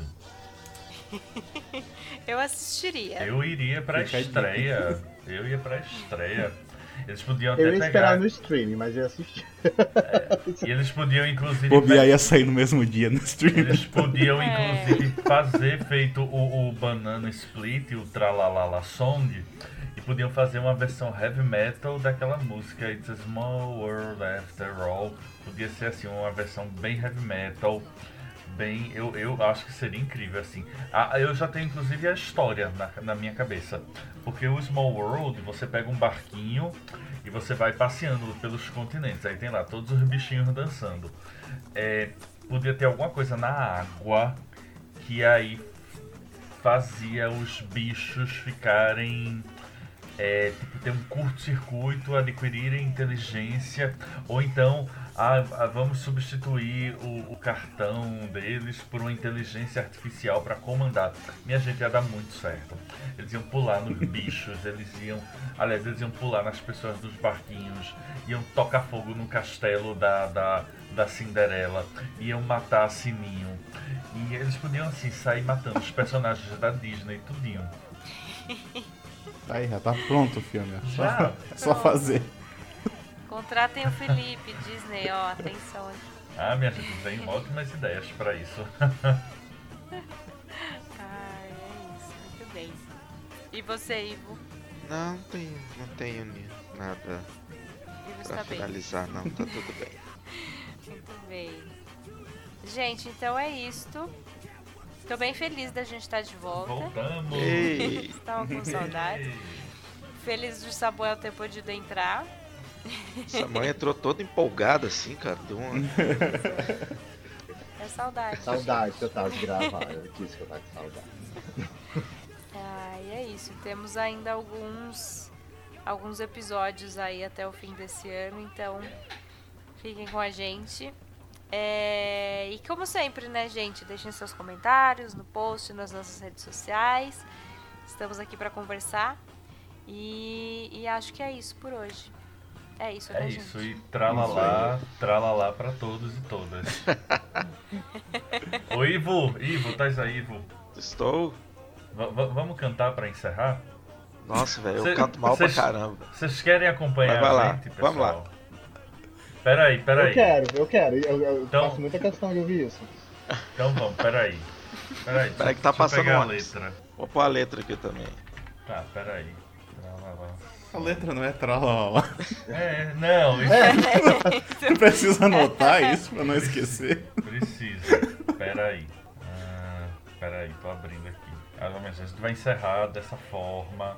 Eu assistiria. Eu iria pra Fica estreia. Eu ia pra estreia. Eles podiam até Eu ia pegar. esperar no streaming, mas eu assisti. E eles podiam, inclusive. Bobear ia sair no mesmo dia no stream. Eles podiam, É. inclusive, fazer feito o, o Banana Split, o Tralalala Song, e podiam fazer uma versão heavy metal daquela música It's a Small World After All. Podia ser assim, uma versão bem heavy metal. Bem, eu, eu acho que seria incrível assim. Ah, eu já tenho inclusive a história na, na minha cabeça. Porque o Small World, você pega um barquinho e você vai passeando pelos continentes. Aí tem lá todos os bichinhos dançando. É, podia ter alguma coisa na água que aí fazia os bichos ficarem é, tipo, ter um curto-circuito, adquirirem inteligência, ou então ah, ah, vamos substituir o, o cartão deles por uma inteligência artificial para comandar. Minha gente ia dar muito certo. Eles iam pular nos bichos, eles iam. Aliás, eles iam pular nas pessoas dos barquinhos, iam tocar fogo no castelo da, da, da Cinderela, iam matar a Sininho. E eles podiam assim sair matando os personagens da Disney tudinho. Aí, já tá pronto o filme. ó. Só, Já. só fazer. Contratem o Felipe, Disney, ó, atenção aqui. Ah, minha gente, tem ótimas ideias para isso. Ai, é isso, muito bem. E você, Ivo? Não, tenho, não tenho nada Ivo pra está bem. finalizar, não. Tá tudo bem. Muito bem. Gente, então é isto. Tô bem feliz da gente estar de volta. Voltamos! Estava com saudade. Feliz de Samuel ter podido entrar. Essa mãe entrou toda empolgada assim, cara. Deu uma... É saudade. Saudade que eu tava de gravar. Eu disse que eu tava com saudade. Ah, e é isso. Temos ainda alguns alguns episódios aí até o fim desse ano, então fiquem com a gente. É, e como sempre, né, gente, deixem seus comentários no post, nas nossas redes sociais. Estamos aqui para conversar. E, e, acho que é isso por hoje. É isso, É isso, gente? e tralalá, tralalá pra todos e todas. Ô Ivo, Ivo, tá aí, Ivo. Estou. V- vamos cantar pra encerrar? Nossa, velho, eu canto mal cês- pra caramba. Vocês querem acompanhar Vai, vai a lá, gente, pessoal? vamos lá. Peraí, Eu peraí. quero, eu quero. Eu, eu Então- faço muita questão de ouvir isso. Então vamos, peraí. Peraí, Peraí que tá deixa eu passando pegar a letra. Vou pôr a letra aqui também. Tá, peraí. A letra não é tralala. É, não, isso Você precisa anotar isso pra não esquecer. precisa. Peraí. Ah, peraí, tô abrindo aqui. Mas a gente vai encerrar dessa forma.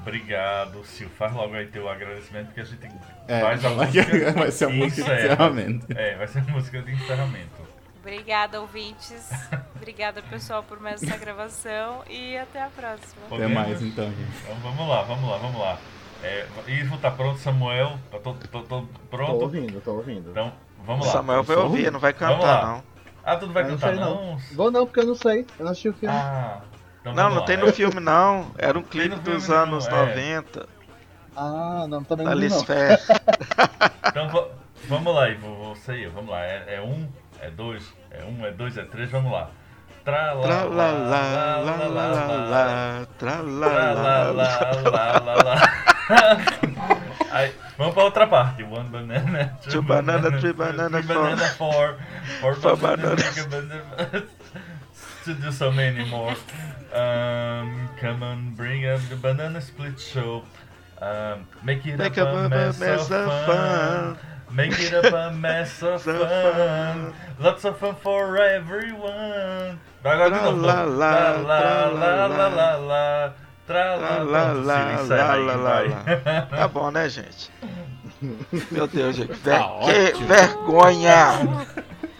Obrigado, Sil. Faz logo aí teu agradecimento, porque a gente É, faz a música. vai ser a música de encerra. encerramento. É, vai ser a música de encerramento. Obrigada, ouvintes. Obrigada, pessoal, por mais essa gravação. E até a próxima. Até mais então, gente. Então, vamos lá, vamos lá, vamos lá. É, Ivo, tá pronto, Samuel? Tá tô, tô- tô Tô pronto? ouvindo, tô ouvindo. Então, vamos O lá. Samuel vai ouvir, não vai cantar, lá. não. Ah, tu não vai Eu não cantar, sei, não? não. Vou não, porque eu não sei. Eu não assisti o filme. Ah, então Não, não lá. tem É- no filme, não. Era um clipe no filme, dos não, anos é. 90, Ah, não, também da não não. Fair. Então va- vamos lá, Ivo, você aí, vamos lá. É, é um, é dois, é um, é dois, é três, vamos lá. Tra la Tra la la la la la la la, tra Tra Aí, vamos pra outra parte. One banana, Two banana, three banana, three four. banana, four, four, Four bananas, bananas. banana. To do so many more. Um, come on, bring up the banana split show. Um, make it Make up up a mess, of fun. Make it up a mess of So fun. fun. Lots of fun for everyone. Vai agora de novo. tra la la la la. la la. Tra la aí, la la vai. la. Tá bom, né, gente? Meu Deus, gente. Ver... Tá que ótimo. vergonha!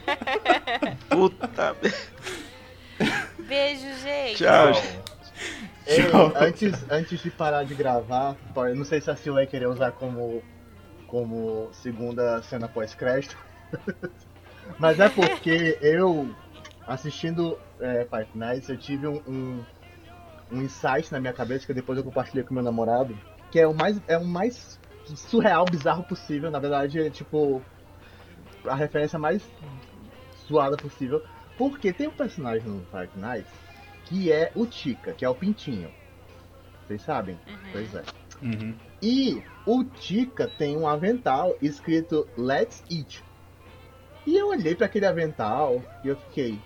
Puta merda. Beijo, gente. Tchau. Antes, antes de parar de gravar, eu não sei se a Sil vai querer usar como, como segunda cena pós-crédito. Mas é porque eu, assistindo é, Five Nights, eu tive um, um, um insight na minha cabeça que depois eu compartilhei com meu namorado, que é o mais, é o mais surreal, bizarro possível. Na verdade, é tipo a referência mais zoada possível. Porque tem um personagem no Five Nights que é o Tika, que é o Pintinho. Vocês sabem? Pois é. Uhum. E o Tika tem um avental escrito Let's Eat. E eu olhei para aquele avental e eu fiquei,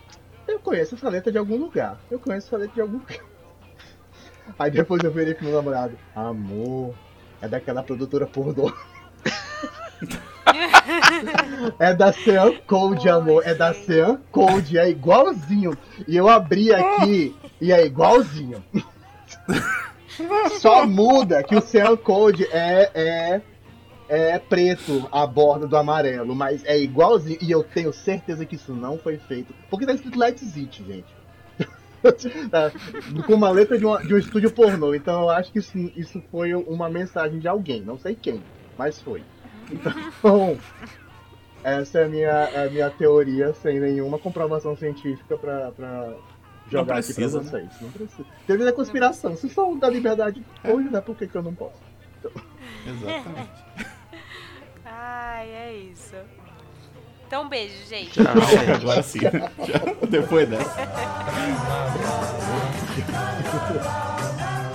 eu conheço essa letra de algum lugar. Eu conheço essa letra de algum lugar. Aí depois eu virei pro meu namorado, amor, é daquela produtora pornô. é da Sean Code, amor. É da Sean Code, é igualzinho. E eu abri aqui e é igualzinho. Só muda que o Sean Code é, é, é preto a borda do amarelo, mas é igualzinho. E eu tenho certeza que isso não foi feito. Porque tá escrito Let's Eat, gente. Tá, Com uma letra de, uma- de um estúdio pornô. Então eu acho que isso, isso foi uma mensagem de alguém. Não sei quem, mas foi. Então, essa é a minha, a minha teoria sem nenhuma comprovação científica pra, pra jogar aqui pra precisa, né? vocês. Não precisa. Teoria da conspiração. Se só da liberdade hoje, né? Por que, que eu não posso? Exatamente. Ai, é isso. Então, beijo, gente. Tchau, gente. Agora sim. Já, depois dessa.